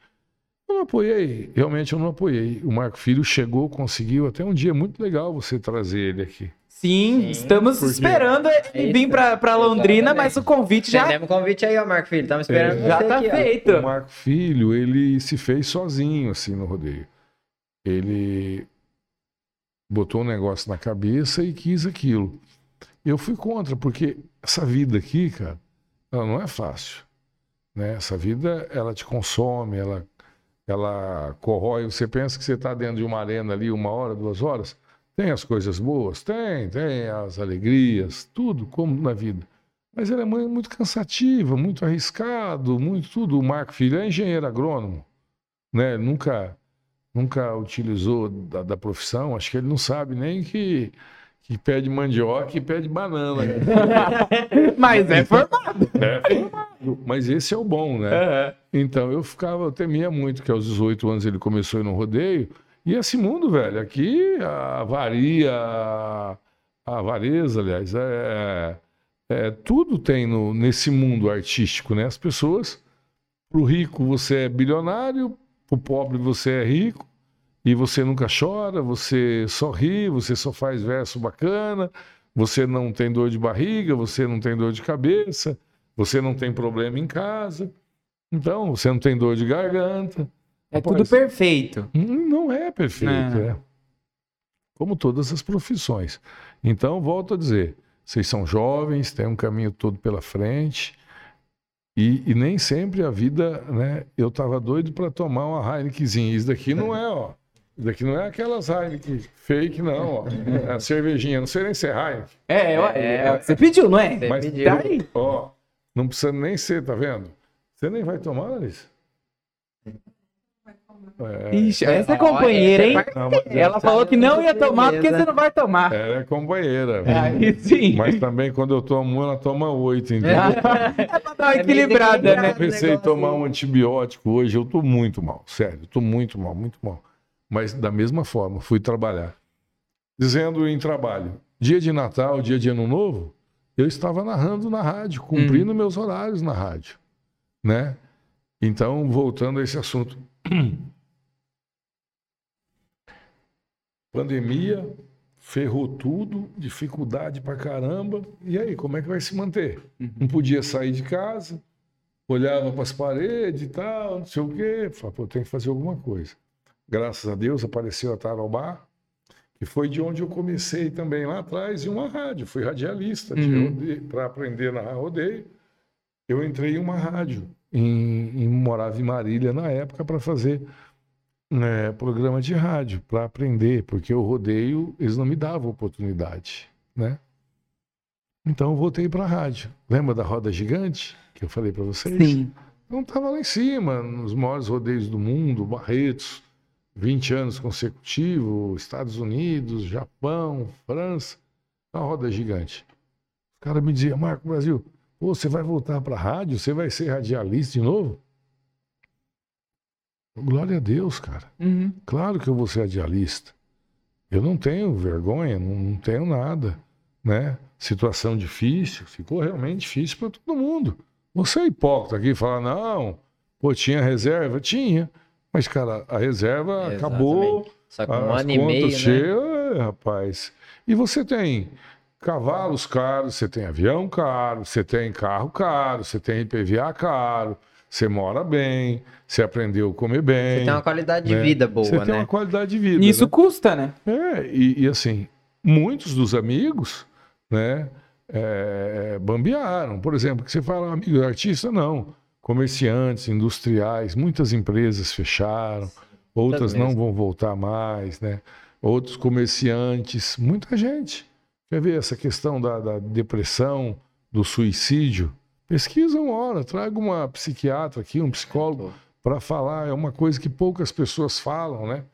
Eu não apoiei, realmente eu não apoiei. O Marco Filho chegou, conseguiu. Até um dia muito legal você trazer ele aqui. Sim, Sim. estamos Porque... esperando ele vir para Londrina, mas o convite já. Temos convite aí, ó, Marco Filho. Estamos esperando é, Já está feito. O Marco Filho, ele se fez sozinho, assim, no rodeio. Ele botou um negócio na cabeça e quis aquilo. Eu fui contra, porque essa vida aqui, cara, ela não é fácil. Né? Essa vida, ela te consome, ela, ela corrói. Você pensa que você está dentro de uma arena ali uma hora, duas horas. Tem as coisas boas? Tem, tem as alegrias, tudo, como na vida. Mas ela é muito cansativa, muito arriscado, muito tudo. O Marco Filho é engenheiro agrônomo, né? Nunca nunca utilizou da, da, profissão, acho que ele não sabe nem que, que pé de mandioca e pé de banana. (laughs) Mas é formado. É formado. Mas esse é o bom, né? Uhum. Então eu ficava, eu temia muito que aos 18 anos ele começou no rodeio. E esse mundo, velho, aqui a varia, a avareza, aliás, é, é, tudo tem no, nesse mundo artístico, né? As pessoas, pro rico você é bilionário, o pobre você é rico e você nunca chora, você só ri, você só faz verso bacana, você não tem dor de barriga, você não tem dor de cabeça, você não tem problema em casa, então você não tem dor de garganta. É Rapaz, tudo perfeito. Hum, não é perfeito, é. é. Como todas as profissões. Então, volto a dizer, vocês são jovens, têm um caminho todo pela frente. E, e, nem sempre a vida, né? Eu tava doido para tomar uma Heinekenzinha. Isso daqui não é, ó. Isso daqui não é aquelas Heineken fake, não, ó. É a cervejinha, não sei nem se é Heineken. É, é, é, você pediu, não é? Mas pediu. Tá aí. Ó, não precisa nem ser, tá vendo? Você nem vai tomar, Larissa? É, Ixi, essa é companheira, hein? Não, ela falou que não ia tomar porque você não vai tomar. Ela é companheira. Aí sim. Mas também quando eu tomo ela toma oito, entendeu? É (laughs) pra dar uma equilibrada, né? Eu pensei em tomar um antibiótico hoje, eu tô muito mal, sério, tô muito mal, muito mal. Mas da mesma forma, fui trabalhar. Dizendo em trabalho, dia de Natal, dia de Ano Novo, eu estava narrando na rádio, cumprindo hum. meus horários na rádio, né? Então, voltando a esse assunto. Pandemia, ferrou tudo, dificuldade pra caramba. E aí, como é que vai se manter? Uhum. Não podia sair de casa, olhava para as paredes e tal, não sei o quê. Falei, pô, tem que fazer alguma coisa. Graças a Deus apareceu a Tarobá, que foi de onde eu comecei também lá atrás, em uma rádio. Fui radialista uhum. para aprender na rodeio. Eu entrei em uma rádio, em, em morava em Marília na época, para fazer é, programa de rádio para aprender, porque o rodeio eles não me davam oportunidade, né? Então eu voltei para a rádio. Lembra da roda gigante que eu falei para vocês? Sim. Então estava lá em cima, nos maiores rodeios do mundo, Barretos, 20 anos consecutivos, Estados Unidos, Japão, França, a roda gigante. O cara me dizia, Marco Brasil, você vai voltar para a rádio? Você vai ser radialista de novo? Glória a Deus, cara. Uhum. Claro que eu vou ser radialista. Eu não tenho vergonha, não, não tenho nada, né? Situação difícil, ficou realmente difícil para todo mundo. Você é hipócrita aqui e fala, não, pô, tinha reserva? Tinha. Mas, cara, a reserva Exatamente. acabou. Só que um ano e meio, cheias, né? rapaz. E você tem cavalos caros, você tem avião caro, você tem carro caro, você tem IPVA caro, você mora bem, você aprendeu a comer bem. Você tem uma qualidade de né? vida boa, Você né? tem uma qualidade de vida. Isso né? custa, né? É, e, e assim, muitos dos amigos, né, é, bambearam. Por exemplo, que você fala amigo artista, não. Comerciantes, industriais, muitas empresas fecharam, outras não vão voltar mais, né? Outros comerciantes, muita gente. Quer ver essa questão da, da depressão, do suicídio? Pesquisa uma hora, traga uma psiquiatra aqui, um psicólogo, para falar. É uma coisa que poucas pessoas falam, né?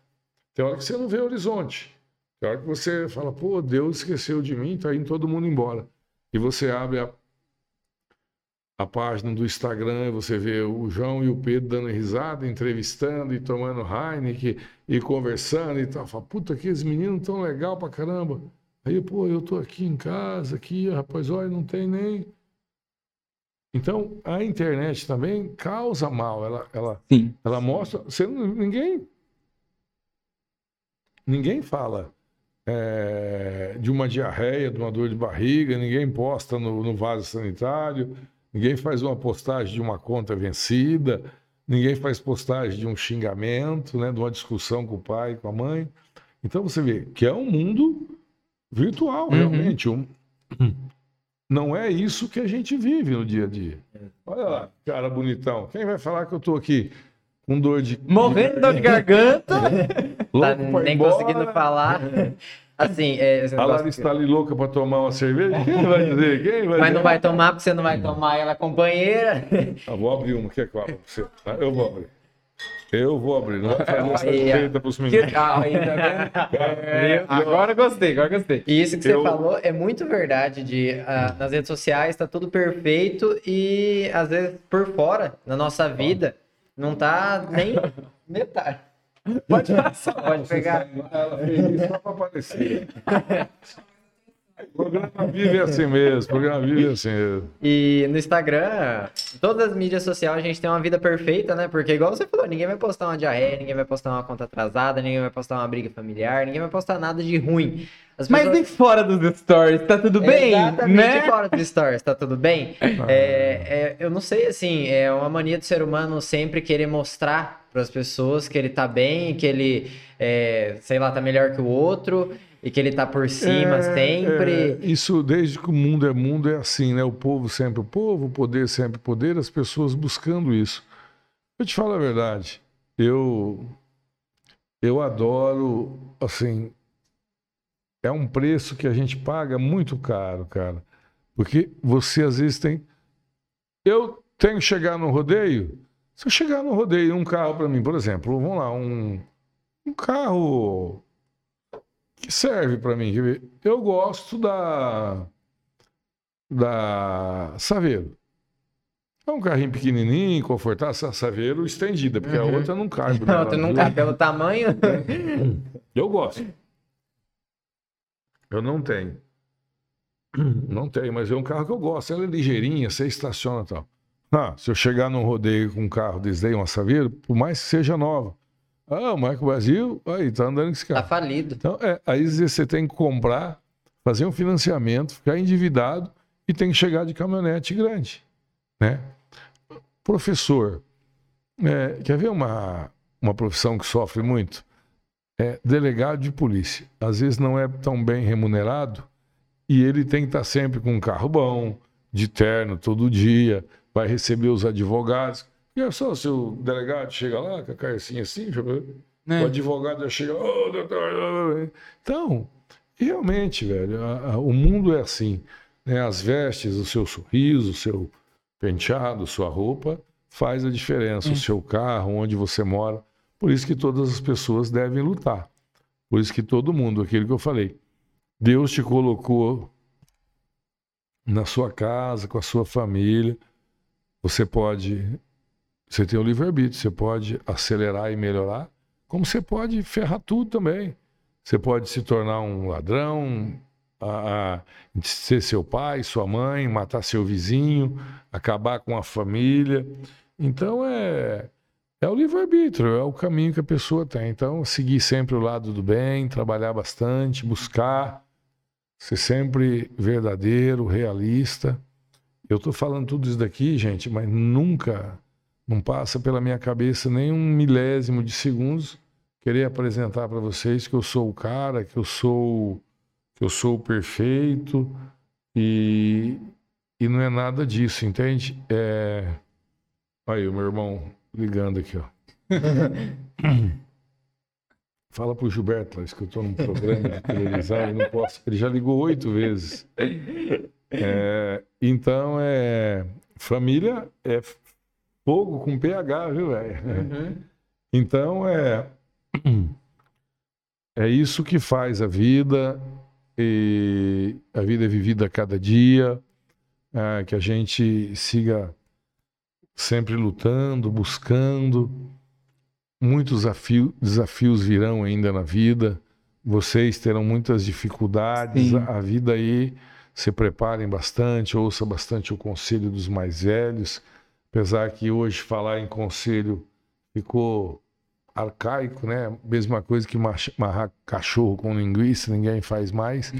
Tem hora que você não vê horizonte. Tem hora que você fala, pô, Deus esqueceu de mim, tá indo todo mundo embora. E você abre a, a página do Instagram, você vê o João e o Pedro dando risada, entrevistando e tomando Heineken e conversando e tal. Fala, puta, aqueles meninos tão legal pra caramba. Aí, pô, eu tô aqui em casa, aqui, rapaz, olha, não tem nem. Então, a internet também causa mal. Ela, ela, Sim. ela mostra. Você, ninguém. Ninguém fala é, de uma diarreia, de uma dor de barriga, ninguém posta no, no vaso sanitário, ninguém faz uma postagem de uma conta vencida, ninguém faz postagem de um xingamento, né, de uma discussão com o pai, com a mãe. Então você vê que é um mundo virtual, realmente. Um, (clears throat) não é isso que a gente vive no dia a dia. Olha lá, cara bonitão. Quem vai falar que eu estou aqui com dor de. Morrendo de dor de garganta. (laughs) Tá nem embora? conseguindo falar. Assim, é, A que- está ali louca para tomar uma cerveja? Quem vai dizer? Quem vai Mas dizer? não vai tomar porque você não vai tomar ela é companheira. Ah, vou abrir uma, quer que eu abra você? tá? Eu vou abrir. Eu vou abrir, não (laughs) vai fazer essa Aí, ó. receita para os meninos. Ah, aí, tá vendo? É, agora gostei, agora gostei. E isso que você Eu- falou é muito verdade. De, ah, nas redes sociais tá tudo perfeito e às vezes por fora, na nossa vida, não tá nem (laughs) metade. Pode passar. Pode pegar. Ela fez isso só para aparecer. (laughs) O programa vive assim mesmo, o programa vive assim mesmo. E no Instagram, em todas as mídias sociais, a gente tem uma vida perfeita, né? Porque, igual você falou, ninguém vai postar uma diarreia, ninguém vai postar uma conta atrasada, ninguém vai postar uma briga familiar, ninguém vai postar nada de ruim. As Mas pessoas- e fora dos stories, tá tudo bem? Exatamente, né? fora dos stories, tá tudo bem? É, é, eu não sei, assim, é uma mania do ser humano sempre querer mostrar para as pessoas que ele tá bem, que ele, é, sei lá, tá melhor que o outro e que ele tá por cima É, sempre. é, isso, desde que o mundo é mundo, é assim, né? O povo sempre o povo, o poder sempre o poder, as pessoas buscando isso. Eu te falo a verdade, eu, eu adoro, assim, é um preço que a gente paga muito caro, cara. Porque você às vezes tem. Eu tenho que chegar no rodeio. Se eu chegar no rodeio, um carro para mim, por exemplo, vamos lá, um, um carro que serve para mim. Eu gosto da da Saveiro. É um carrinho pequenininho, confortável, essa Saveiro estendida, porque a Uhum. outra não cabe. Não, nela, tu não cabe pelo tamanho. (laughs) Eu gosto. Eu não tenho. Não tenho, mas é um carro que eu gosto. Ela é ligeirinha, você estaciona e tal. Ah, se eu chegar num rodeio com um carro desse daí, uma Saveiro, por mais que seja nova. Ah, o Marco Brasil, aí, tá andando com esse Tá carro. falido. Então, é, aí você tem que comprar, fazer um financiamento, ficar endividado e tem que chegar de caminhonete grande, né? Professor, é, quer ver uma, uma profissão que sofre muito? É delegado de polícia. Às vezes não é tão bem remunerado e ele tem que estar sempre com um carro bom, de terno todo dia, vai receber os advogados. E é só se o delegado chega lá com a carcinha assim. Né? O advogado já chega, ô, doutor. Então, realmente, velho, a- a- o mundo é assim. Né? As vestes, o seu sorriso, o seu penteado, sua roupa, faz a diferença. O seu carro, onde você mora. Por isso que todas as pessoas devem lutar. Por isso que todo mundo, aquilo que eu falei. Deus te colocou na sua casa, com a sua família. Você pode. Você tem o livre-arbítrio, você pode acelerar e melhorar, como você pode ferrar tudo também. Você pode se tornar um ladrão, a, a- ser seu pai, sua mãe, matar seu vizinho, acabar com a família. Então é, é o livre-arbítrio, é o caminho que a pessoa tem. Então, seguir sempre o lado do bem, trabalhar bastante, buscar. ser sempre verdadeiro, realista. Eu estou falando tudo isso daqui, gente, mas nunca, não passa pela minha cabeça nem um milésimo de segundos querer apresentar para vocês que eu sou o cara, que eu sou que eu sou o perfeito e, e não é nada disso, entende? É... Aí, o meu irmão ligando aqui, ó. (laughs) Fala pro Gilberto, que eu estou num programa de televisão e não posso. Ele já ligou oito vezes. É, então, é. Família é fogo com pH, viu, velho? Uhum. Então, é. É isso que faz a vida. E a vida é vivida a cada dia. É, que a gente siga sempre lutando, buscando Muitos desafio, desafios virão ainda na vida. Vocês terão muitas dificuldades. Sim. A vida aí, se preparem bastante, ouça bastante o conselho dos mais velhos. Apesar que hoje falar em conselho ficou arcaico, né? Mesma coisa que marrar cachorro com linguiça, ninguém faz mais.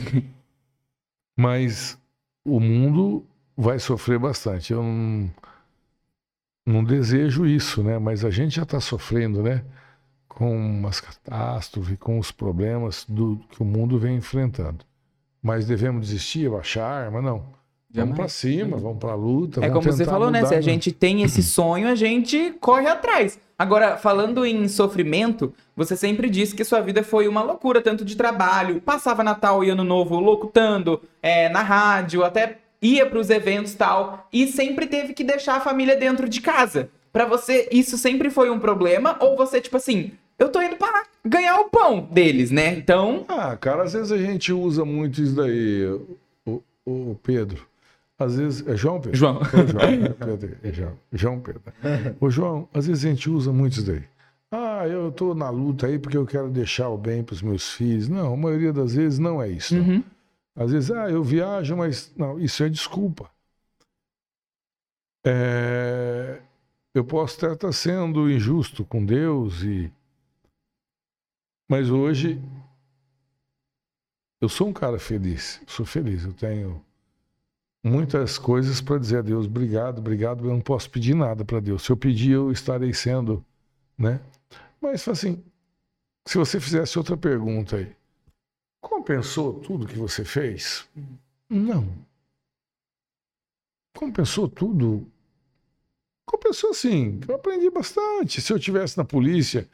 (laughs) Mas o mundo vai sofrer bastante. Eu não não desejo isso, né? Mas a gente já está sofrendo, né? Com as catástrofes, com os problemas do, que o mundo vem enfrentando. Mas devemos desistir, baixar a arma? Não. Vamos para cima, vamos para a luta. É como você falou, né? Se a gente tem esse sonho, a gente corre atrás. Agora, falando em sofrimento, você sempre disse que sua vida foi uma loucura, tanto de trabalho, passava Natal e Ano Novo locutando, é, na rádio, até ia para os eventos tal, e sempre teve que deixar a família dentro de casa. Para você, isso sempre foi um problema? Ou você, tipo assim, eu tô indo para ganhar o pão deles, né? Então. Ah, cara, às vezes a gente usa muito isso daí, o, o Pedro. Às vezes. É João Pedro? João. É João, é Pedro, é João, João Pedro. (laughs) Ô, João, às vezes a gente usa muito isso daí. Ah, eu tô na luta aí porque eu quero deixar o bem para os meus filhos. Não, a maioria das vezes não é isso. Uhum. Às vezes, ah, eu viajo, mas. Não, isso é desculpa. É... Eu posso até estar sendo injusto com Deus, e... mas hoje eu sou um cara feliz. Sou feliz. Eu tenho muitas coisas para dizer a Deus. Obrigado, obrigado. Eu não posso pedir nada para Deus. Se eu pedir, eu estarei sendo. Né? Mas, assim, se você fizesse outra pergunta aí. Compensou tudo que você fez? Não. Compensou tudo? Compensou sim. Eu aprendi bastante. Se eu tivesse na polícia,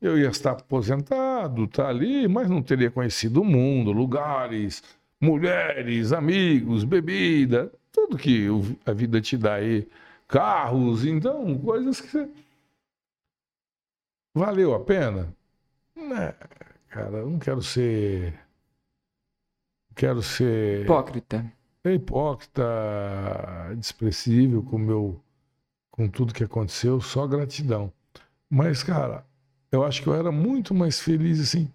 eu ia estar aposentado, tá ali, mas não teria conhecido o mundo, lugares, mulheres, amigos, bebida, tudo que a vida te dá aí, carros, então, coisas que você... Valeu a pena? Né, cara, eu não quero ser quero ser. Hipócrita. Hipócrita, desprezível com, meu, com tudo que aconteceu, só gratidão. Mas, cara, eu acho que eu era muito mais feliz assim,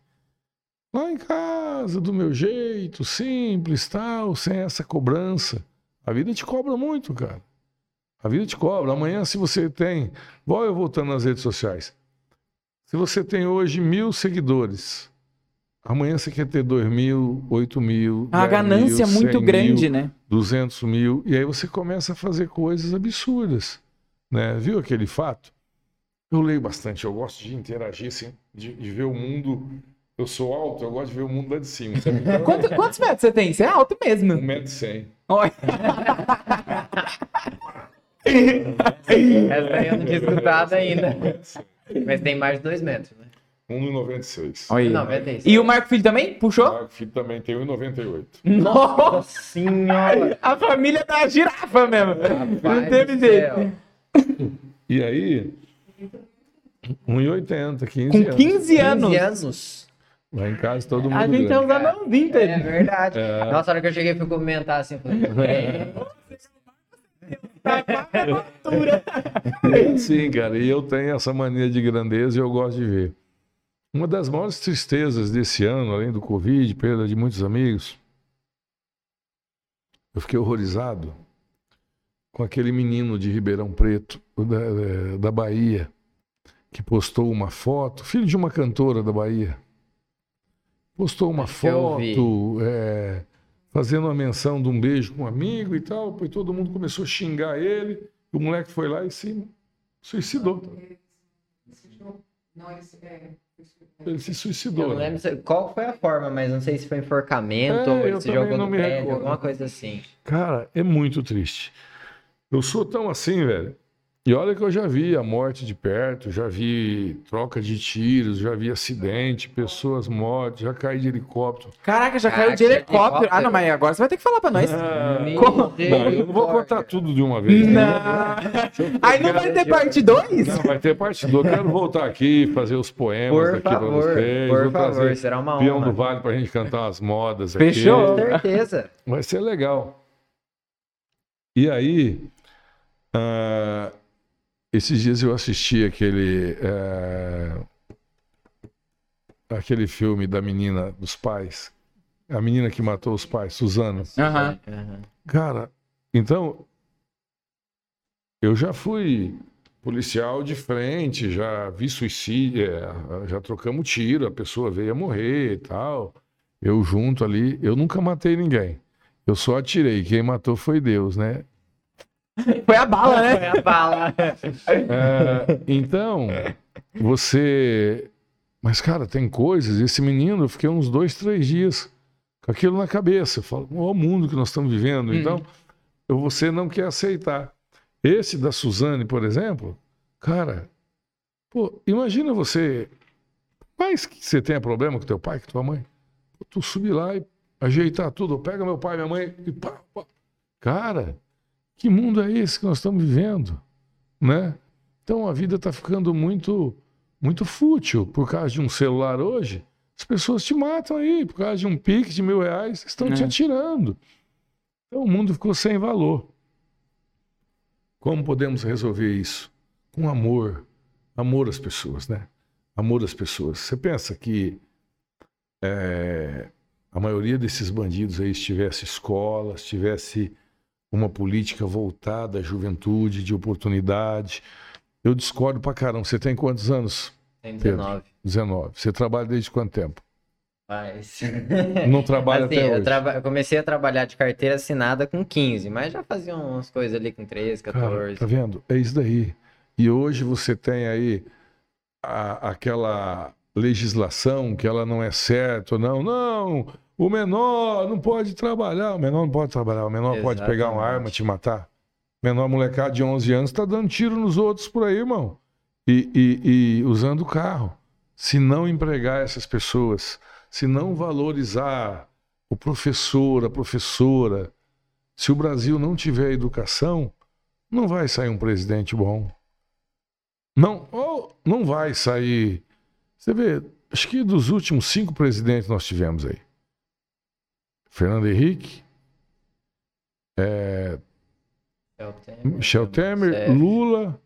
lá em casa, do meu jeito, simples, tal, sem essa cobrança. A vida te cobra muito, cara. A vida te cobra. Amanhã, se você tem. Vou eu voltando nas redes sociais. Se você tem hoje mil seguidores, Amanhã você quer ter 2 mil, 8 mil. A ganância mil, muito grande, mil, né? 200 mil. E aí você começa a fazer coisas absurdas. Né? Viu aquele fato? Eu leio bastante, eu gosto de interagir, assim, de, de ver o mundo. Eu sou alto, eu gosto de ver o mundo lá de cima. (laughs) Então, Quanto, quantos metros você tem? Você é alto mesmo. 1,1m. Olha. Essa aí eu não tinha escutado ainda. Mas tem mais de 2 metros, né? 1,96. E o Marco Filho também? Puxou? O Marco Filho também tem 1,98. Nossa senhora! A família da girafa mesmo. Rapaz Não teve jeito. E aí, 1,80, 15 Com anos. 15 anos. 15 anos. Lá em casa todo mundo. A gente é os anãozinhos, É verdade. É. Nossa, a hora que eu cheguei, fui comentar assim. Falei, (laughs) Sim, cara, e eu tenho essa mania de grandeza e eu gosto de ver. Uma das maiores tristezas desse ano, além do Covid, perda de muitos amigos, eu fiquei horrorizado com aquele menino de Ribeirão Preto, da, é, da Bahia, que postou uma foto, filho de uma cantora da Bahia. Postou uma foto é, fazendo uma menção de um beijo com um amigo e tal. Depois todo mundo começou a xingar ele. O moleque foi lá e se suicidou. Não, ele se- é, Ele se Eu suicidou. não né? lembro se- qual foi a forma, mas não sei se foi enforcamento É, ou ele eu se jogou no prédio, recordo. alguma coisa assim. Cara, é muito triste. Eu sou tão assim, velho. E olha que eu já vi a morte de perto, já vi troca de tiros, já vi acidente, pessoas mortas, já caí de helicóptero. Caraca, já Caraca, caiu de helicóptero. helicóptero. Ah, não, mas agora você vai ter que falar pra nós. Como? Deus, Não, eu não vou contar tudo de uma vez. né? Não. (laughs) Aí não vai ter parte 2? Não, vai ter parte 2. Quero voltar aqui, fazer os poemas Por aqui pra favor, vocês. por Vou favor, será uma Peão honra. do Vale pra gente cantar umas modas Fechou. aqui. Com certeza. Vai ser legal. E aí, ah, esses dias eu assisti aquele eh, aquele filme da menina dos pais, a menina que matou os pais, Suzana. Aham. Cara, então eu já fui policial de frente, já vi suicídio, é, já trocamos tiro, a pessoa veio a morrer e tal. Eu junto ali, eu nunca matei ninguém. Eu só atirei, quem matou foi Deus, né? Foi a bala, né? Foi a bala. (laughs) É, então, você. Mas, cara, tem coisas. Esse menino, eu fiquei uns dois, três dias com aquilo na cabeça. Eu falo, olha o mundo que nós estamos vivendo. Então, eu- você não quer aceitar. Esse da Suzane, por exemplo, cara, pô, imagina você. Mais que você tenha problema com teu pai, com tua mãe. pô, Tu subir lá e ajeitar tudo. Pega meu pai, minha mãe e pá, pá. Cara, que mundo é esse que nós estamos vivendo? Né? Então a vida está ficando muito, muito fútil por causa de um celular hoje. As pessoas te matam aí por causa de um pique de mil reais, estão te É. atirando. Então o mundo ficou sem valor. Como podemos resolver isso? Com amor, amor às pessoas, né? Amor às pessoas. Você pensa que é, a maioria desses bandidos aí estivesse escola, estivesse uma política voltada à juventude, de oportunidade. Eu discordo pra caramba. Você tem quantos anos? Tem 19. 19. Você trabalha desde quanto tempo? Mas... Não trabalha (laughs) Assim, até eu, hoje. traba- eu comecei a trabalhar de carteira assinada com 15, mas já fazia umas coisas ali com 13, 14. Cara, tá vendo? É isso daí. E hoje você tem aí a- aquela legislação que ela não é certa, não, não, o menor não pode trabalhar, o menor não pode trabalhar, o menor pode pegar uma Exatamente. arma e te matar. O menor molecada de 11 anos está dando tiro nos outros por aí, irmão. E, e- e usando o carro. Se não empregar essas pessoas, se não valorizar o professor, a professora, se o Brasil não tiver educação, não vai sair um presidente bom. Não, ou não vai sair. Você vê, acho que dos últimos cinco presidentes nós tivemos aí. Fernando Henrique, é, Michel Temer, Lula,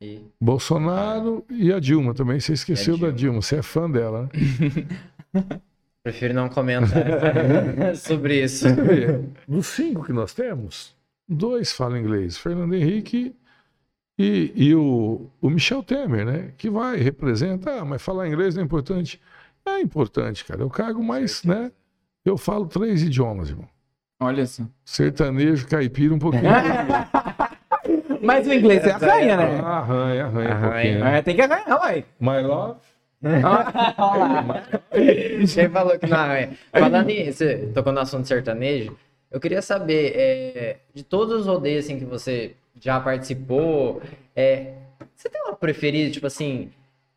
e- Bolsonaro e a Dilma também. Você esqueceu E a da Dilma. Dilma, você é fã dela, né? (laughs) Prefiro não comentar (laughs) sobre isso. Dos cinco que nós temos, dois falam inglês. Fernando Henrique e, e o, o Michel Temer, né? Que vai, representa, ah, mas falar inglês não é importante. É importante, cara. É o cargo mais, né? Eu falo três idiomas, irmão. Olha só. Sertanejo, caipira, um pouquinho. (laughs) Mas o inglês você arranha, né? Ah, arranha, arranha, um Arranha. pouquinho. É, tem que arranhar, uai. My love. (laughs) Quem falou que não é? Falando em. Você tocou no assunto sertanejo, eu queria saber, é, de todos os rodeios assim, que você já participou, é, você tem uma preferida, tipo assim,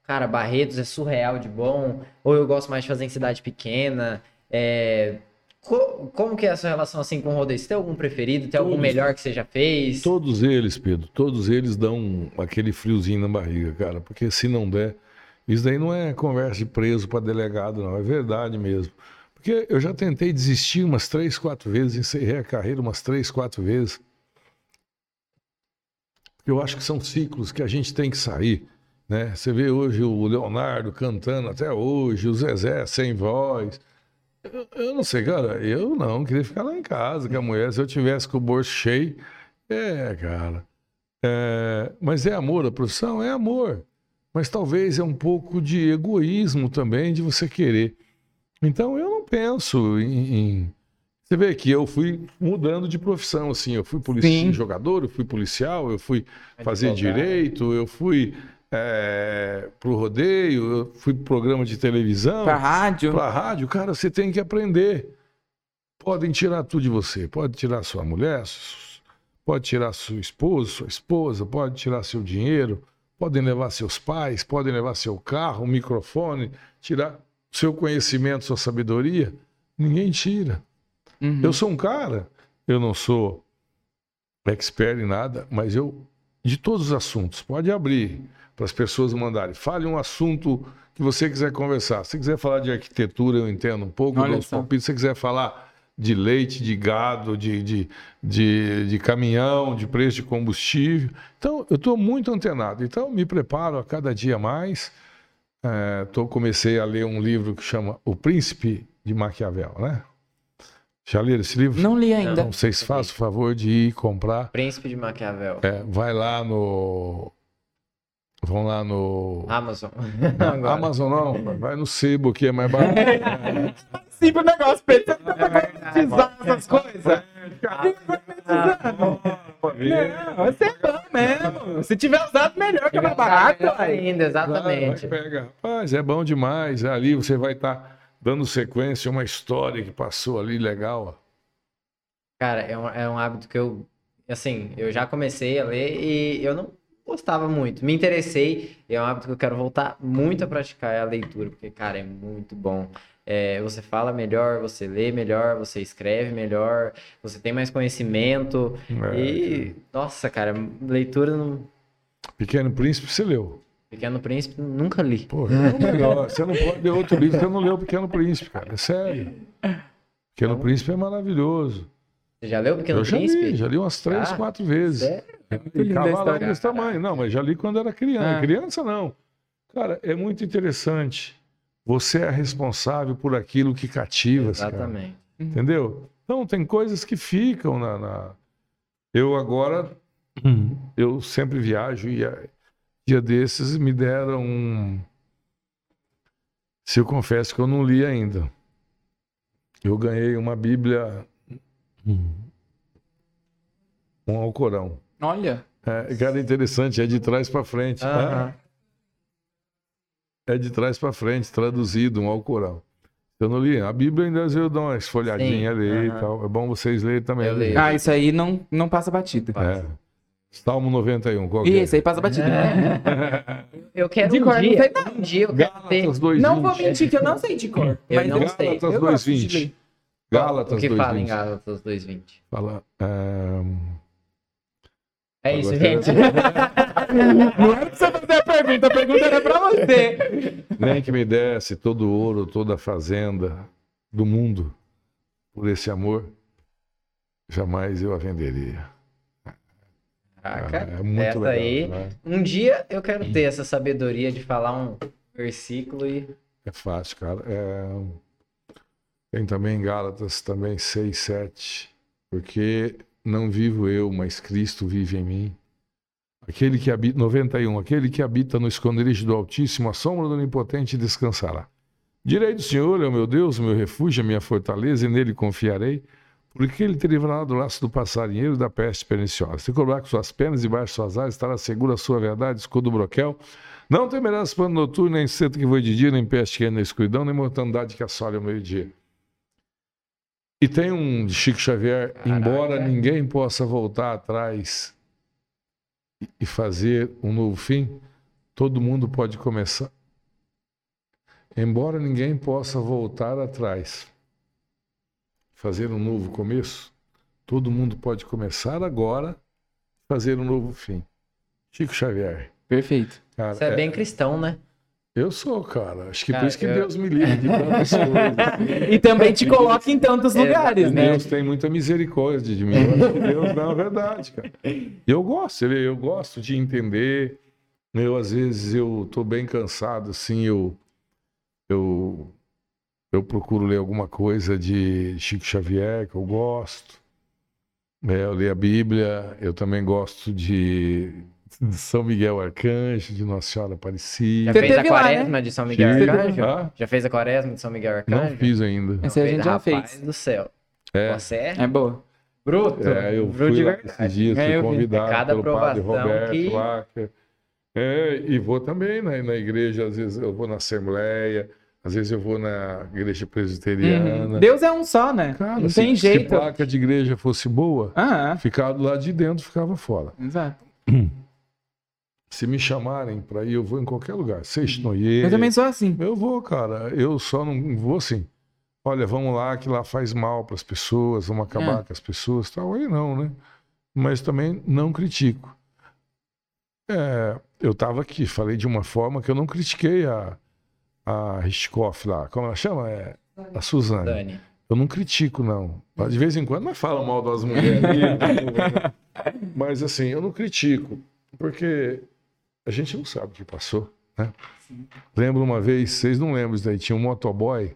cara, Barretos é surreal de bom, ou eu gosto mais de fazer em cidade pequena? É, co- como que é a sua relação assim com o rodeio? Você tem algum preferido? Tem algum Todos. melhor que você já fez? Todos eles, Pedro, todos eles dão aquele friozinho na barriga, cara, porque se não der, isso daí não é conversa de preso para delegado, não, é verdade mesmo. Porque eu já tentei desistir umas três, quatro vezes, encerrei a carreira umas três, quatro vezes. Eu acho que são ciclos que a gente tem que sair, né? Você vê hoje o Leonardo cantando até hoje, o Zezé sem voz. Eu, eu não sei, cara, eu não, queria ficar lá em casa com a mulher, se eu tivesse com o bolso cheio, é, cara. É, mas é amor a profissão? É amor. Mas talvez é um pouco de egoísmo também de você querer. Então eu não penso em. em- Você vê que eu fui mudando de profissão, assim. Eu fui polici- jogador, eu fui policial, eu fui fazer Advogado. direito, eu fui é, pro rodeio, eu fui pro programa de televisão, Pra rádio. pra rádio. Cara, você tem que aprender. Podem tirar tudo de você. Pode tirar sua mulher, pode tirar sua esposa, sua esposa, pode tirar seu dinheiro, podem levar seus pais, podem levar seu carro, o microfone, tirar seu conhecimento, sua sabedoria. Ninguém tira. Uhum. Eu sou um cara, eu não sou expert em nada, mas eu, de todos os assuntos, pode abrir para as pessoas mandarem. Fale um assunto que você quiser conversar. Se quiser falar de arquitetura, eu entendo um pouco, Olha dou os só. palpites. Se você quiser falar de leite, de gado, de, de, de, de caminhão, de preço de combustível. Então, eu estou muito antenado. Então, me preparo a cada dia mais. É, tô, comecei a ler um livro que chama O Príncipe de Maquiavel, né? Já leram esse livro? Não li ainda. Então, vocês façam o favor de ir comprar. Príncipe de Maquiavel. É, vai lá no. Vão lá no. Amazon. (laughs) Amazon não, vai no Sebo que é mais barato. Sim, pro negócio, Pedro. Você tá monetizar essas coisas. Não, você é bom mesmo. Se tiver usado, melhor que é mais barato. Ainda, exatamente. Vai, pega. Rapaz, é bom demais. Ali você vai estar dando sequência a uma história que passou ali legal. Cara, é um, é um hábito que eu, assim, eu já comecei a ler e eu não gostava muito. Me interessei, é um hábito que eu quero voltar muito a praticar, é a leitura, porque, cara, é muito bom. É, você fala melhor, você lê melhor, você escreve melhor, você tem mais conhecimento. É, e, nossa, cara, leitura no Pequeno Príncipe você leu. Pequeno Príncipe nunca li. Pô, é melhor. Você não pode ler outro livro, você não leu o Pequeno Príncipe, cara. É sério. Pequeno Então- Príncipe é maravilhoso. Você já leu o Pequeno eu já Príncipe? li, já li umas três, Ah, quatro vezes. E linda a cavalo desse tamanho. Não, mas já li quando era criança. Ah. Criança não. Cara, é muito interessante. Você é responsável por aquilo que cativa. cara. Exatamente. Entendeu? Então, tem coisas que ficam na. na- Eu agora. Eu sempre viajo e dia desses me deram um. Se eu confesso que eu não li ainda. Eu ganhei uma Bíblia. Um alcorão. Olha. É, cara, interessante, é de trás para frente. É. é de trás para frente, traduzido, um alcorão. Eu não li. A Bíblia ainda eu dou uma esfolhadinha ali uh -huh. e tal. É bom vocês lerem também. Né, ah, isso aí não, não passa batido. É. Salmo 91, qual que é? Isso, aí passa batido. É. (laughs) Eu quero de um cor, dia. Não sei, não. Um dia eu quero ter. não vou mentir que eu não sei de cor. É, eu mas não eu Gálatas 2,20. O que 2, fala 20. em Gálatas 2,20? Fala. Um... É isso, gente. (laughs) Não era pra você fazer a pergunta, a pergunta era pra você. Nem que me desse todo o ouro, toda a fazenda do mundo por esse amor, jamais eu a venderia. Ah, ah, Caraca, é muito legal, aí. Né? Um dia eu quero ter essa sabedoria de falar um versículo e. É fácil, cara. É tem também Gálatas também 6, 7. Porque não vivo eu, mas Cristo vive em mim. Aquele que habita, 91, aquele que habita no esconderijo do Altíssimo, a sombra do Onipotente descansará. Direi do Senhor, é o meu Deus, o meu refúgio, a minha fortaleza, e nele confiarei, porque ele te livrará do laço do passarinheiro e da peste perniciosa. Se cobrar com suas penas e baixo suas asas, estará segura a sua verdade, escudo broquel. Não temerás pano noturno, nem seta que voe de dia, nem peste que anda na escuridão, nem mortandade que assola ao meio-dia. E tem um de Chico Xavier, Caraca. embora ninguém possa voltar atrás e- fazer um novo fim, todo mundo pode começar. Embora ninguém possa voltar atrás, fazer um novo começo, todo mundo pode começar agora, fazer um novo fim. Chico Xavier. Perfeito. Cara, Você é bem cristão, né? Eu sou, cara. Acho que Cara, por isso que eu- Deus me livre de tantas (laughs) coisas. E também te coloca em tantos É, lugares, né? Deus tem muita misericórdia de mim. Eu acho que Deus não é verdade, cara. Eu gosto, eu gosto de entender. Eu, às vezes, eu tô bem cansado, assim, eu, eu, eu procuro ler alguma coisa de Chico Xavier, que eu gosto. É, eu leio a Bíblia, eu também gosto de, de São Miguel Arcanjo, de Nossa Senhora Já Aparecida. Você fez a lá, quaresma de São Miguel. Arcanjo? Ah, Já fez a quaresma de São Miguel Arcanjo? não fiz ainda. Esse a gente já Rapaz fez. do céu. É. Você é É boa. bruto. É, eu bruto fui de lá verdade. esses dias, É, fui convidado Cada pelo padre Roberto que- lá. que- É, e vou também na, na igreja, às vezes eu vou na Assembleia, às vezes eu vou na igreja presbiteriana. Uhum. Deus é um só, né? Cara, não se, tem se jeito. placa de igreja fosse boa, Ah, ficava do lado de dentro, ficava fora. exato. (clears throat) Se me chamarem para ir, eu vou em qualquer lugar. Sextoie. Eu também sou assim. Eu vou, cara. Eu só não vou assim. Olha, vamos lá, que lá faz mal para as pessoas, vamos acabar É. com as pessoas, tal. Aí não, né? Mas também não critico. É, eu estava aqui, falei de uma forma que eu não critiquei a, a Hitchcock lá. Como ela chama? É, a Suzane. Dani. Eu não critico, não. De vez em quando nós falamos mal das mulheres. (laughs) Mas assim, eu não critico, porque a gente não sabe o que passou, né? Lembro uma vez, vocês não lembram isso daí, tinha um motoboy,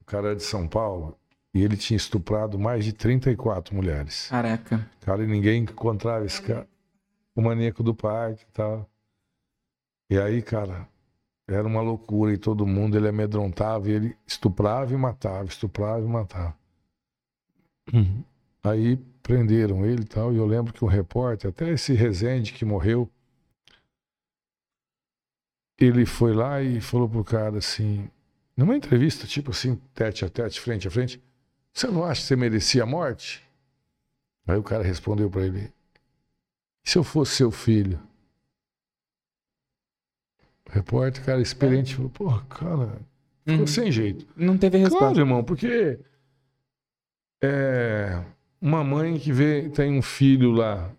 o cara era de São Paulo, e ele tinha estuprado mais de 34 mulheres. Caraca. Cara, e ninguém encontrava esse cara. O maníaco do parque e tal. E aí, cara, era uma loucura e todo mundo ele amedrontava e ele estuprava e matava, estuprava e matava. Aí prenderam ele e tal. E eu lembro que o repórter, até esse Rezende que morreu, ele foi lá e falou pro cara assim, numa entrevista, tipo assim, tete a tete, frente a frente, você não acha que você merecia a morte? Aí o cara respondeu pra ele: "E se eu fosse seu filho? O repórter, cara experiente, falou: Porra, cara, ficou Uhum. sem jeito. Não teve resposta. Claro, irmão, porque é, uma mãe que vê, tem um filho lá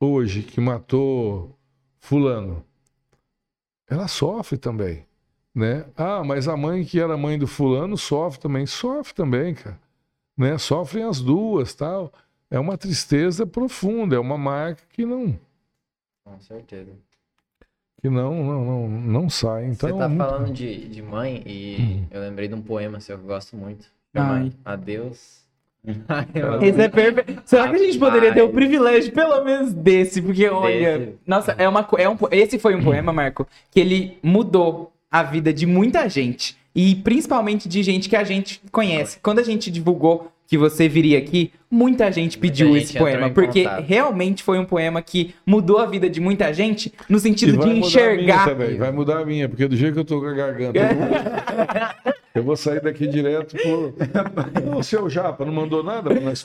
hoje que matou fulano, ela sofre também, né? Ah, mas a mãe que era mãe do fulano sofre também, sofre também, cara, né? Sofrem as duas, tal. É uma tristeza profunda, é uma marca que não, Com certeza. que não, não, não, não sai. Então, Você tá muito- falando de, de mãe e Hum. eu lembrei de um poema seu que eu gosto muito. Chama Adeus. (laughs) Esse é perfeito. Será que a gente poderia ter o privilégio, pelo menos, desse? Porque, olha. Desse. Nossa, é uma, é um, esse foi um poema, Marco, que ele mudou a vida de muita gente. E principalmente de gente que a gente conhece. Quando a gente divulgou que você viria aqui, muita gente pediu gente esse poema. em Porque contato. realmente foi um poema que mudou a vida de muita gente no sentido de enxergar. vai mudar a minha, porque do jeito que eu tô com a garganta, (laughs) eu vou, sair daqui direto pro. (laughs) O seu Japa não mandou nada pra nós.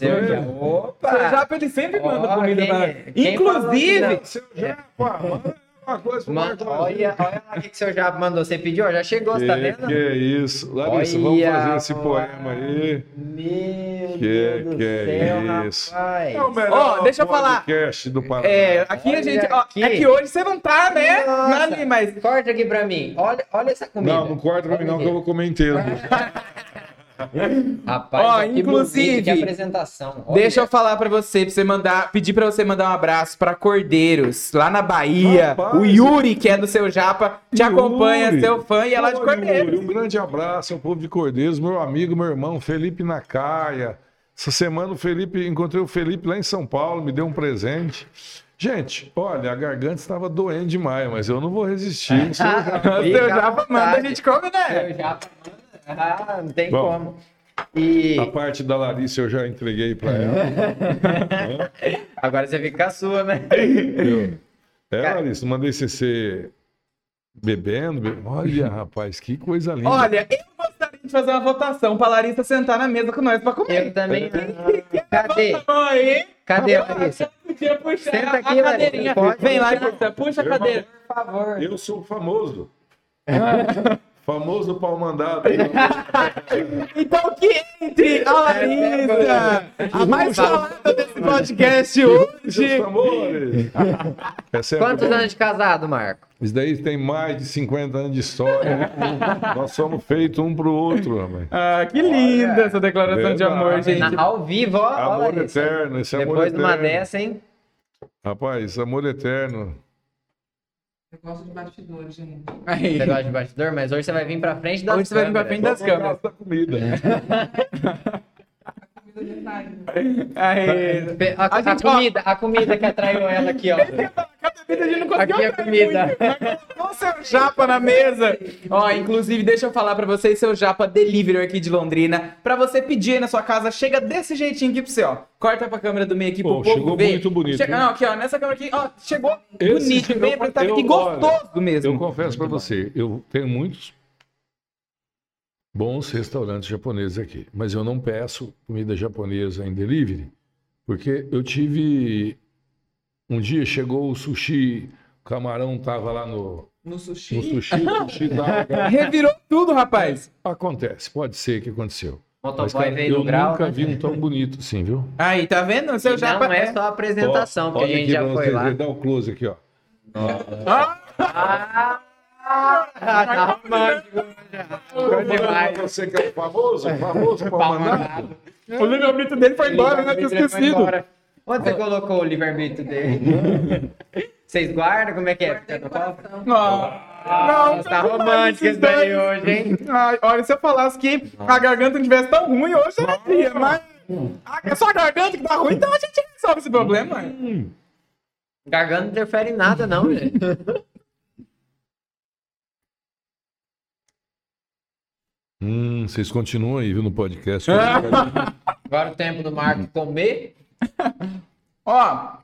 Opa! Seu Japa, ele sempre manda Ó, comida quem- pra quem Inclusive, falou Seu Japa, manda uma coisa pro Mano, Marco olha, olha lá o que, que o seu Japa mandou. Você pediu, já chegou, você tá Que, vendo? que é isso? Larissa, vamos Olha fazer esse poema aí. Meu Que- Deus do que é céu, isso? rapaz. É o melhor Ó, deixa eu falar. podcast do Paraná. é, aqui a Olha gente. ó, aqui. é que hoje você não tá, né? Nossa. Não ali, mas. Corta aqui pra mim. Olha, olha essa comida. Não, não corta pra mim não, que eu vou comer inteiro. (laughs) Rapaz, Ó, que inclusive, bonito, que apresentação. Olha. Deixa eu falar pra você, pra você mandar, pedir pra você mandar um abraço pra Cordeiros, lá na Bahia. Rapaz, o Yuri, que é do seu Japa, te Yuri. acompanha, seu fã, e é lá de Cordeiros. Yuri, Um grande abraço ao povo de Cordeiros, meu amigo, meu irmão, Felipe Nacaia. Essa semana o Felipe, encontrei o Felipe lá em São Paulo, me deu um presente. Gente, olha, a garganta estava doendo demais, mas eu não vou resistir. (laughs) Seu Japa. O Fica seu à Japa manda, a gente come, né? Seu Japa manda. Ah, não tem Bom. como. E A parte da Larissa eu já entreguei para ela. (laughs) agora você fica a sua, né? É, Cara- Larissa, mandei você ser bebendo. be- Olha, rapaz, que coisa linda. Olha, eu gostaria de fazer uma votação pra Larissa sentar na mesa com nós pra comer. Eu também. Cadê? Levanta a aí. Cadê, Larissa? Podia puxar Senta a aqui, cadeirinha. Larissa, pode Vem lá, puxar. puxa, a cadeira. Por favor. Eu sou famoso. Famoso pau mandado. (laughs) Então que entre a Larissa, a mais falada desse podcast hoje. amores. É Quantos bom. anos de casado, Marco? Isso daí tem mais de 50 anos de história. Nós somos feitos um pro outro, rapaz. Ah, que linda essa declaração de Verdade. amor, gente. Na- ao vivo, ó. ó, Amor Larissa. eterno, esse amor Depois de uma eterno. dessa, hein? Rapaz, amor eterno. Eu gosto de bastidores, gente. Aí. Você gosta de bastidor, mas hoje você vai vir pra frente das Hoje você vai vir pra câmeras. frente das câmeras. da comida. Aí. A, A a gente, ó- comida, a comida que atraiu ela aqui, ó. (laughs) Cadê A gente não conseguiu Aqui é atrair comida. muito, o seu japa na mesa. Ó, inclusive, deixa eu falar pra vocês, seu japa delivery aqui de Londrina. Pra você pedir aí na sua casa, chega desse jeitinho aqui pra você, ó. Corta pra câmera do meio aqui Pô, pro povo chegou ver. muito bonito, Chega, não, aqui, ó, nessa câmera aqui, ó, chegou Esse bonito, chegou bem apresentado e gostoso olha, mesmo. Eu confesso pra você, eu tenho muitos bons restaurantes japoneses aqui, mas eu não peço comida japonesa em delivery, porque eu tive um dia chegou o sushi, o camarão tava lá no, No sushi. no sushi, sushi (laughs) tava, Revirou tudo, rapaz. acontece, pode ser que aconteceu. Mas, cara, veio eu grau, nunca né? vi um tão bonito assim, viu? Aí, tá vendo? Seu E japa não é só a apresentação, porque a gente já foi lá. Dá o close aqui, ó. Ah, tá romântico. Você que é o famoso, famoso pra mandar. O livre-arbítrio dele foi embora, né? Tinha esquecido. Onde você colocou o livre-arbítrio dele? (laughs) Vocês guardam? Como é que é? Fica no cofre? Não, Nossa, tá romântico isso daí hoje, hein? Ai, olha, se eu falasse que a garganta não tivesse tão ruim hoje, eu diria, mas. Ah, É só a garganta que tá ruim, então a gente resolve esse problema. Garganta não interfere em nada, não, gente. (laughs) Hum, vocês continuam aí, viu, no podcast. Agora o tempo do Marco comer. Ó,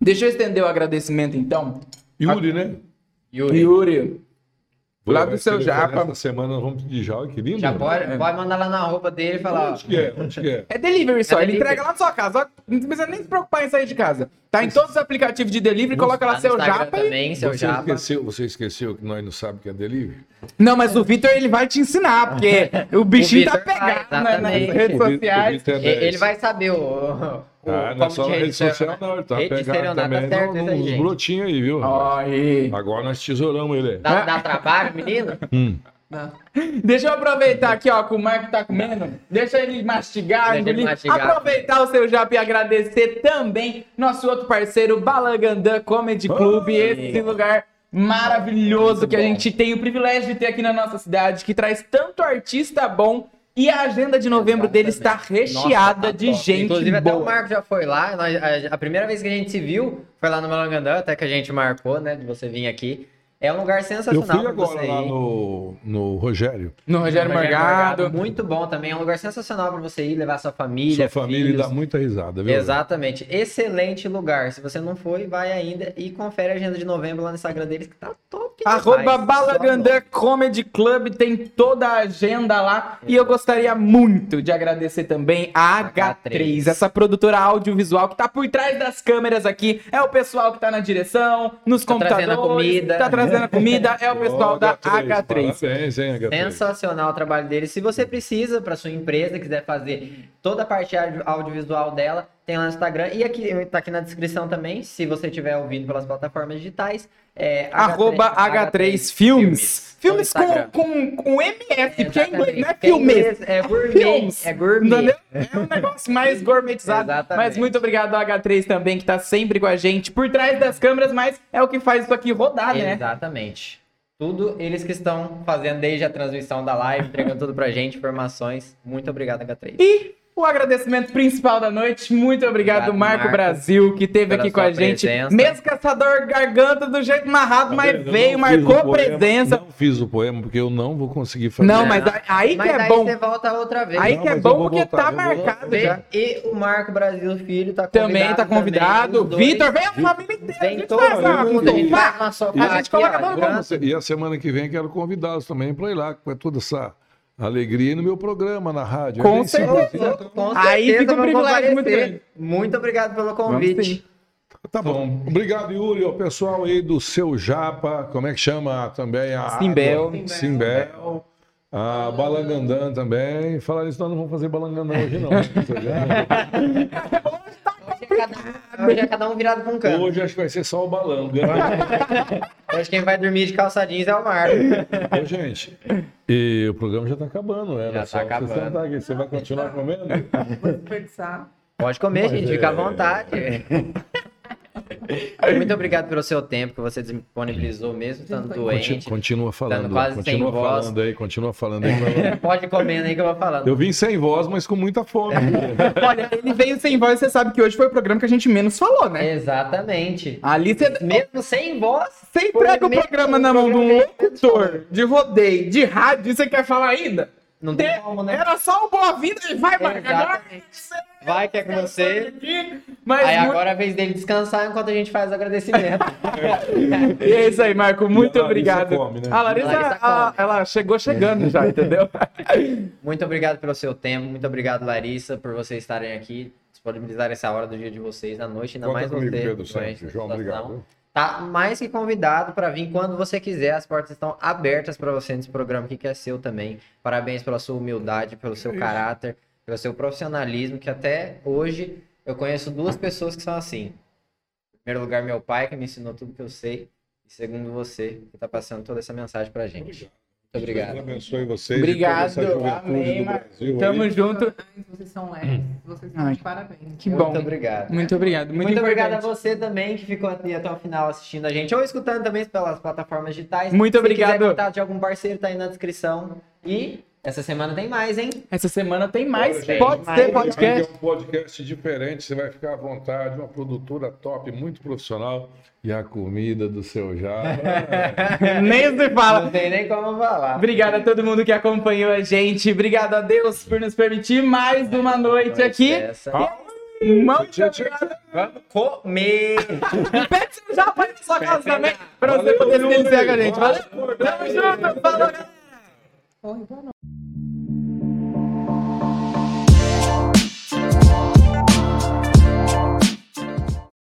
deixa eu estender o agradecimento então. Yuri, né? Yuri, Yuri, Lá Vai do seu japa. Essa semana nós vamos pedir já, que lindo. já pode, pode mandar lá na roupa dele e falar. Onde que é? Onde que é? é delivery só, É ele delivery. entrega lá na sua casa. Não precisa nem se preocupar em sair de casa. Tá em todos os aplicativos de delivery, coloca lá Lá seu japa e... também, seu Você japa. esqueceu, você esqueceu que nós não sabemos que é delivery? Não, mas o Vitor ele vai te ensinar, porque (laughs) o bichinho tá Vitor vai, pegado né, nas redes O o sociais. É 10. Ele vai saber o. Ah, não é só na rede social, não. Ele tá Rede pegado estelionato, também tá certo no- nos brotinhos aí, viu? Ó, aí. Agora nós tesouramos ele. Dá, dá trabalho, menino? (laughs) Hum. Não. Deixa eu aproveitar aqui, ó, que o Marco tá comendo. Deixa ele mastigar, Deixa ele mastigar. Aproveitar o seu japa e agradecer também nosso outro parceiro, Balagandã Comedy Club. Esse lugar maravilhoso que a gente tem o privilégio de ter aqui na nossa cidade, que traz tanto artista bom. E a agenda de novembro dele está recheada Nossa, tá de top. gente Inclusive, até boa. o Marco já foi lá. Nós- a, a primeira vez que a gente se viu foi lá no Malangandã, até que a gente marcou, né? De você vir aqui. É um lugar Eu sensacional fui pra agora você lá ir. no, no Rogério. No Rogério Morgado. Muito bom também. É um lugar sensacional pra você ir, levar sua família. Sua família filhos. dá muita risada, viu? Exatamente. Excelente lugar. Se você não foi, vai ainda e confere a agenda de novembro lá no Instagram deles, que tá top. Arroba. Balagandã Comedy Club tem toda a agenda lá. E eu gostaria muito de agradecer também a H3, H3, essa produtora audiovisual que tá por trás das câmeras aqui. É o pessoal que tá na direção, nos Tá computadores. trazendo a comida. Tá trazendo a comida. É o pessoal Ó, da H3. Parabéns, hein, H3. Sensacional o trabalho deles. Se você precisa para sua empresa, quiser fazer toda a parte audio- audiovisual dela, tem lá no Instagram. E aqui tá aqui na descrição também, se você estiver ouvindo pelas plataformas digitais. É Arroba H3 Filmes. Filmes no Instagram. com, com, com MS, porque é inglês, não é Tem filmes. inglês, É gourmet. Filmes. É gourmet. É um negócio mais gourmetizado. Exatamente. Mas muito obrigado ao H3 também, que tá sempre com a gente por trás das câmeras, mas é o que faz isso aqui rodar, né? Exatamente. Tudo eles que estão fazendo desde a transmissão da live, entregando tudo pra gente, informações. Muito obrigado, H3. E o agradecimento principal da noite, muito obrigado, Obrigado, Marco, Marco, Brasil, que esteve aqui com a gente. presença. Mesmo caçador garganta do jeito marrado, mas veio, marcou o poema, presença. Não fiz o poema porque eu não vou conseguir fazer. Não, mas aí- aí Mas que é daí bom. você volta outra vez. Aí Não, que é bom porque voltar, tá marcado Vem- já. E o Marco Brasil Filho tá convidado. Também tá convidado. dois. Vitor, vem a família inteira. a Vem gente todo faz uma- mundo, a gente coloca todo mundo. E a semana que vem quero convidá-los também para ir lá com toda essa alegria no meu programa na rádio. Com É certeza. então. Com Aí certeza fica um privilégio muito grande. Muito obrigado pelo convite. Tá bom. Obrigado, Yuri. O pessoal aí do Seu Japa, como é que chama também? A Simbel. água? Simbel. A Balangandã também. Falar isso, nós não vamos fazer Balangandã hoje, não. (laughs) (laughs) Hoje é cada- Hoje é cada um virado pra um canto. Hoje acho que vai ser só o balanga. (laughs) Hoje quem vai dormir de calça jeans é o Marco. Ô, gente, e o programa já está acabando, né? Já tá você acabando. sentar aqui. Você vai continuar comendo? Vou desperdiçar. Pode comer, gente, fica à é- vontade. (laughs) Muito obrigado pelo seu tempo que você disponibilizou mesmo, estando doente. Continua falando, quase sem continua voz. falando aí, continua falando aí. (laughs) Pode comer aí que eu vou falando. Eu vim sem voz, mas com muita fome. (laughs) Olha, ele veio sem voz, você sabe que hoje foi o programa que a gente menos falou, né? Exatamente. Ali você, Mesmo sem voz, você entrega o programa na mão de um locutor de rodeio, de rádio, e você quer falar ainda? não tem como, né? Era só o boa-vinda e vai, Marca, agora. Vai que é com você. Mas Aí muito- agora é a vez dele descansar enquanto a gente faz o agradecimento. (laughs) E é isso aí, Marco. Muito obrigado. come, né? A Larissa, Larissa a- ela chegou chegando já, entendeu? (laughs) Muito obrigado pelo seu tempo, muito obrigado, Larissa, por vocês estarem aqui, disponibilizar essa hora do dia de vocês, da noite, ainda Conta mais comigo, você. Pedro, nessa João, obrigado. Tá mais que convidado para vir quando você quiser. As portas estão abertas para você nesse programa aqui que é seu também. Parabéns pela sua humildade, pelo seu isso. caráter, pelo seu profissionalismo, que até hoje eu conheço duas pessoas que são assim. Em primeiro lugar, meu pai, que me ensinou tudo que eu sei. E segundo você, que está passando toda essa mensagem pra gente. Muito obrigado. Deus abençoe vocês. Obrigado, amém. Brasil Tamo aí. junto. Vocês são leves, vocês Ai, de parabéns. Que Muito bom. obrigado. Muito obrigado. Muito, Muito, obrigado a você também que ficou aqui até o final assistindo a gente ou escutando também pelas plataformas digitais. Muito Se obrigado. quiser contato de algum parceiro, tá aí na descrição. E essa semana tem mais, hein? Essa semana tem mais. Pode mais. ser podcast. Aqui é um podcast diferente, você vai ficar à vontade, uma produtora top, muito profissional. E a comida do seu já. (laughs) Nem se fala. Não tem nem como falar. Obrigado a todo mundo que acompanhou a gente. Obrigado a Deus por nos permitir mais uma noite aqui. Essa. Muito obrigado. Vamos comer! (laughs) Pede seu japa aí na sua casa também, pra você poder se Yuri. deliciar com a gente. Valeu? Tamo junto. Falou, galera.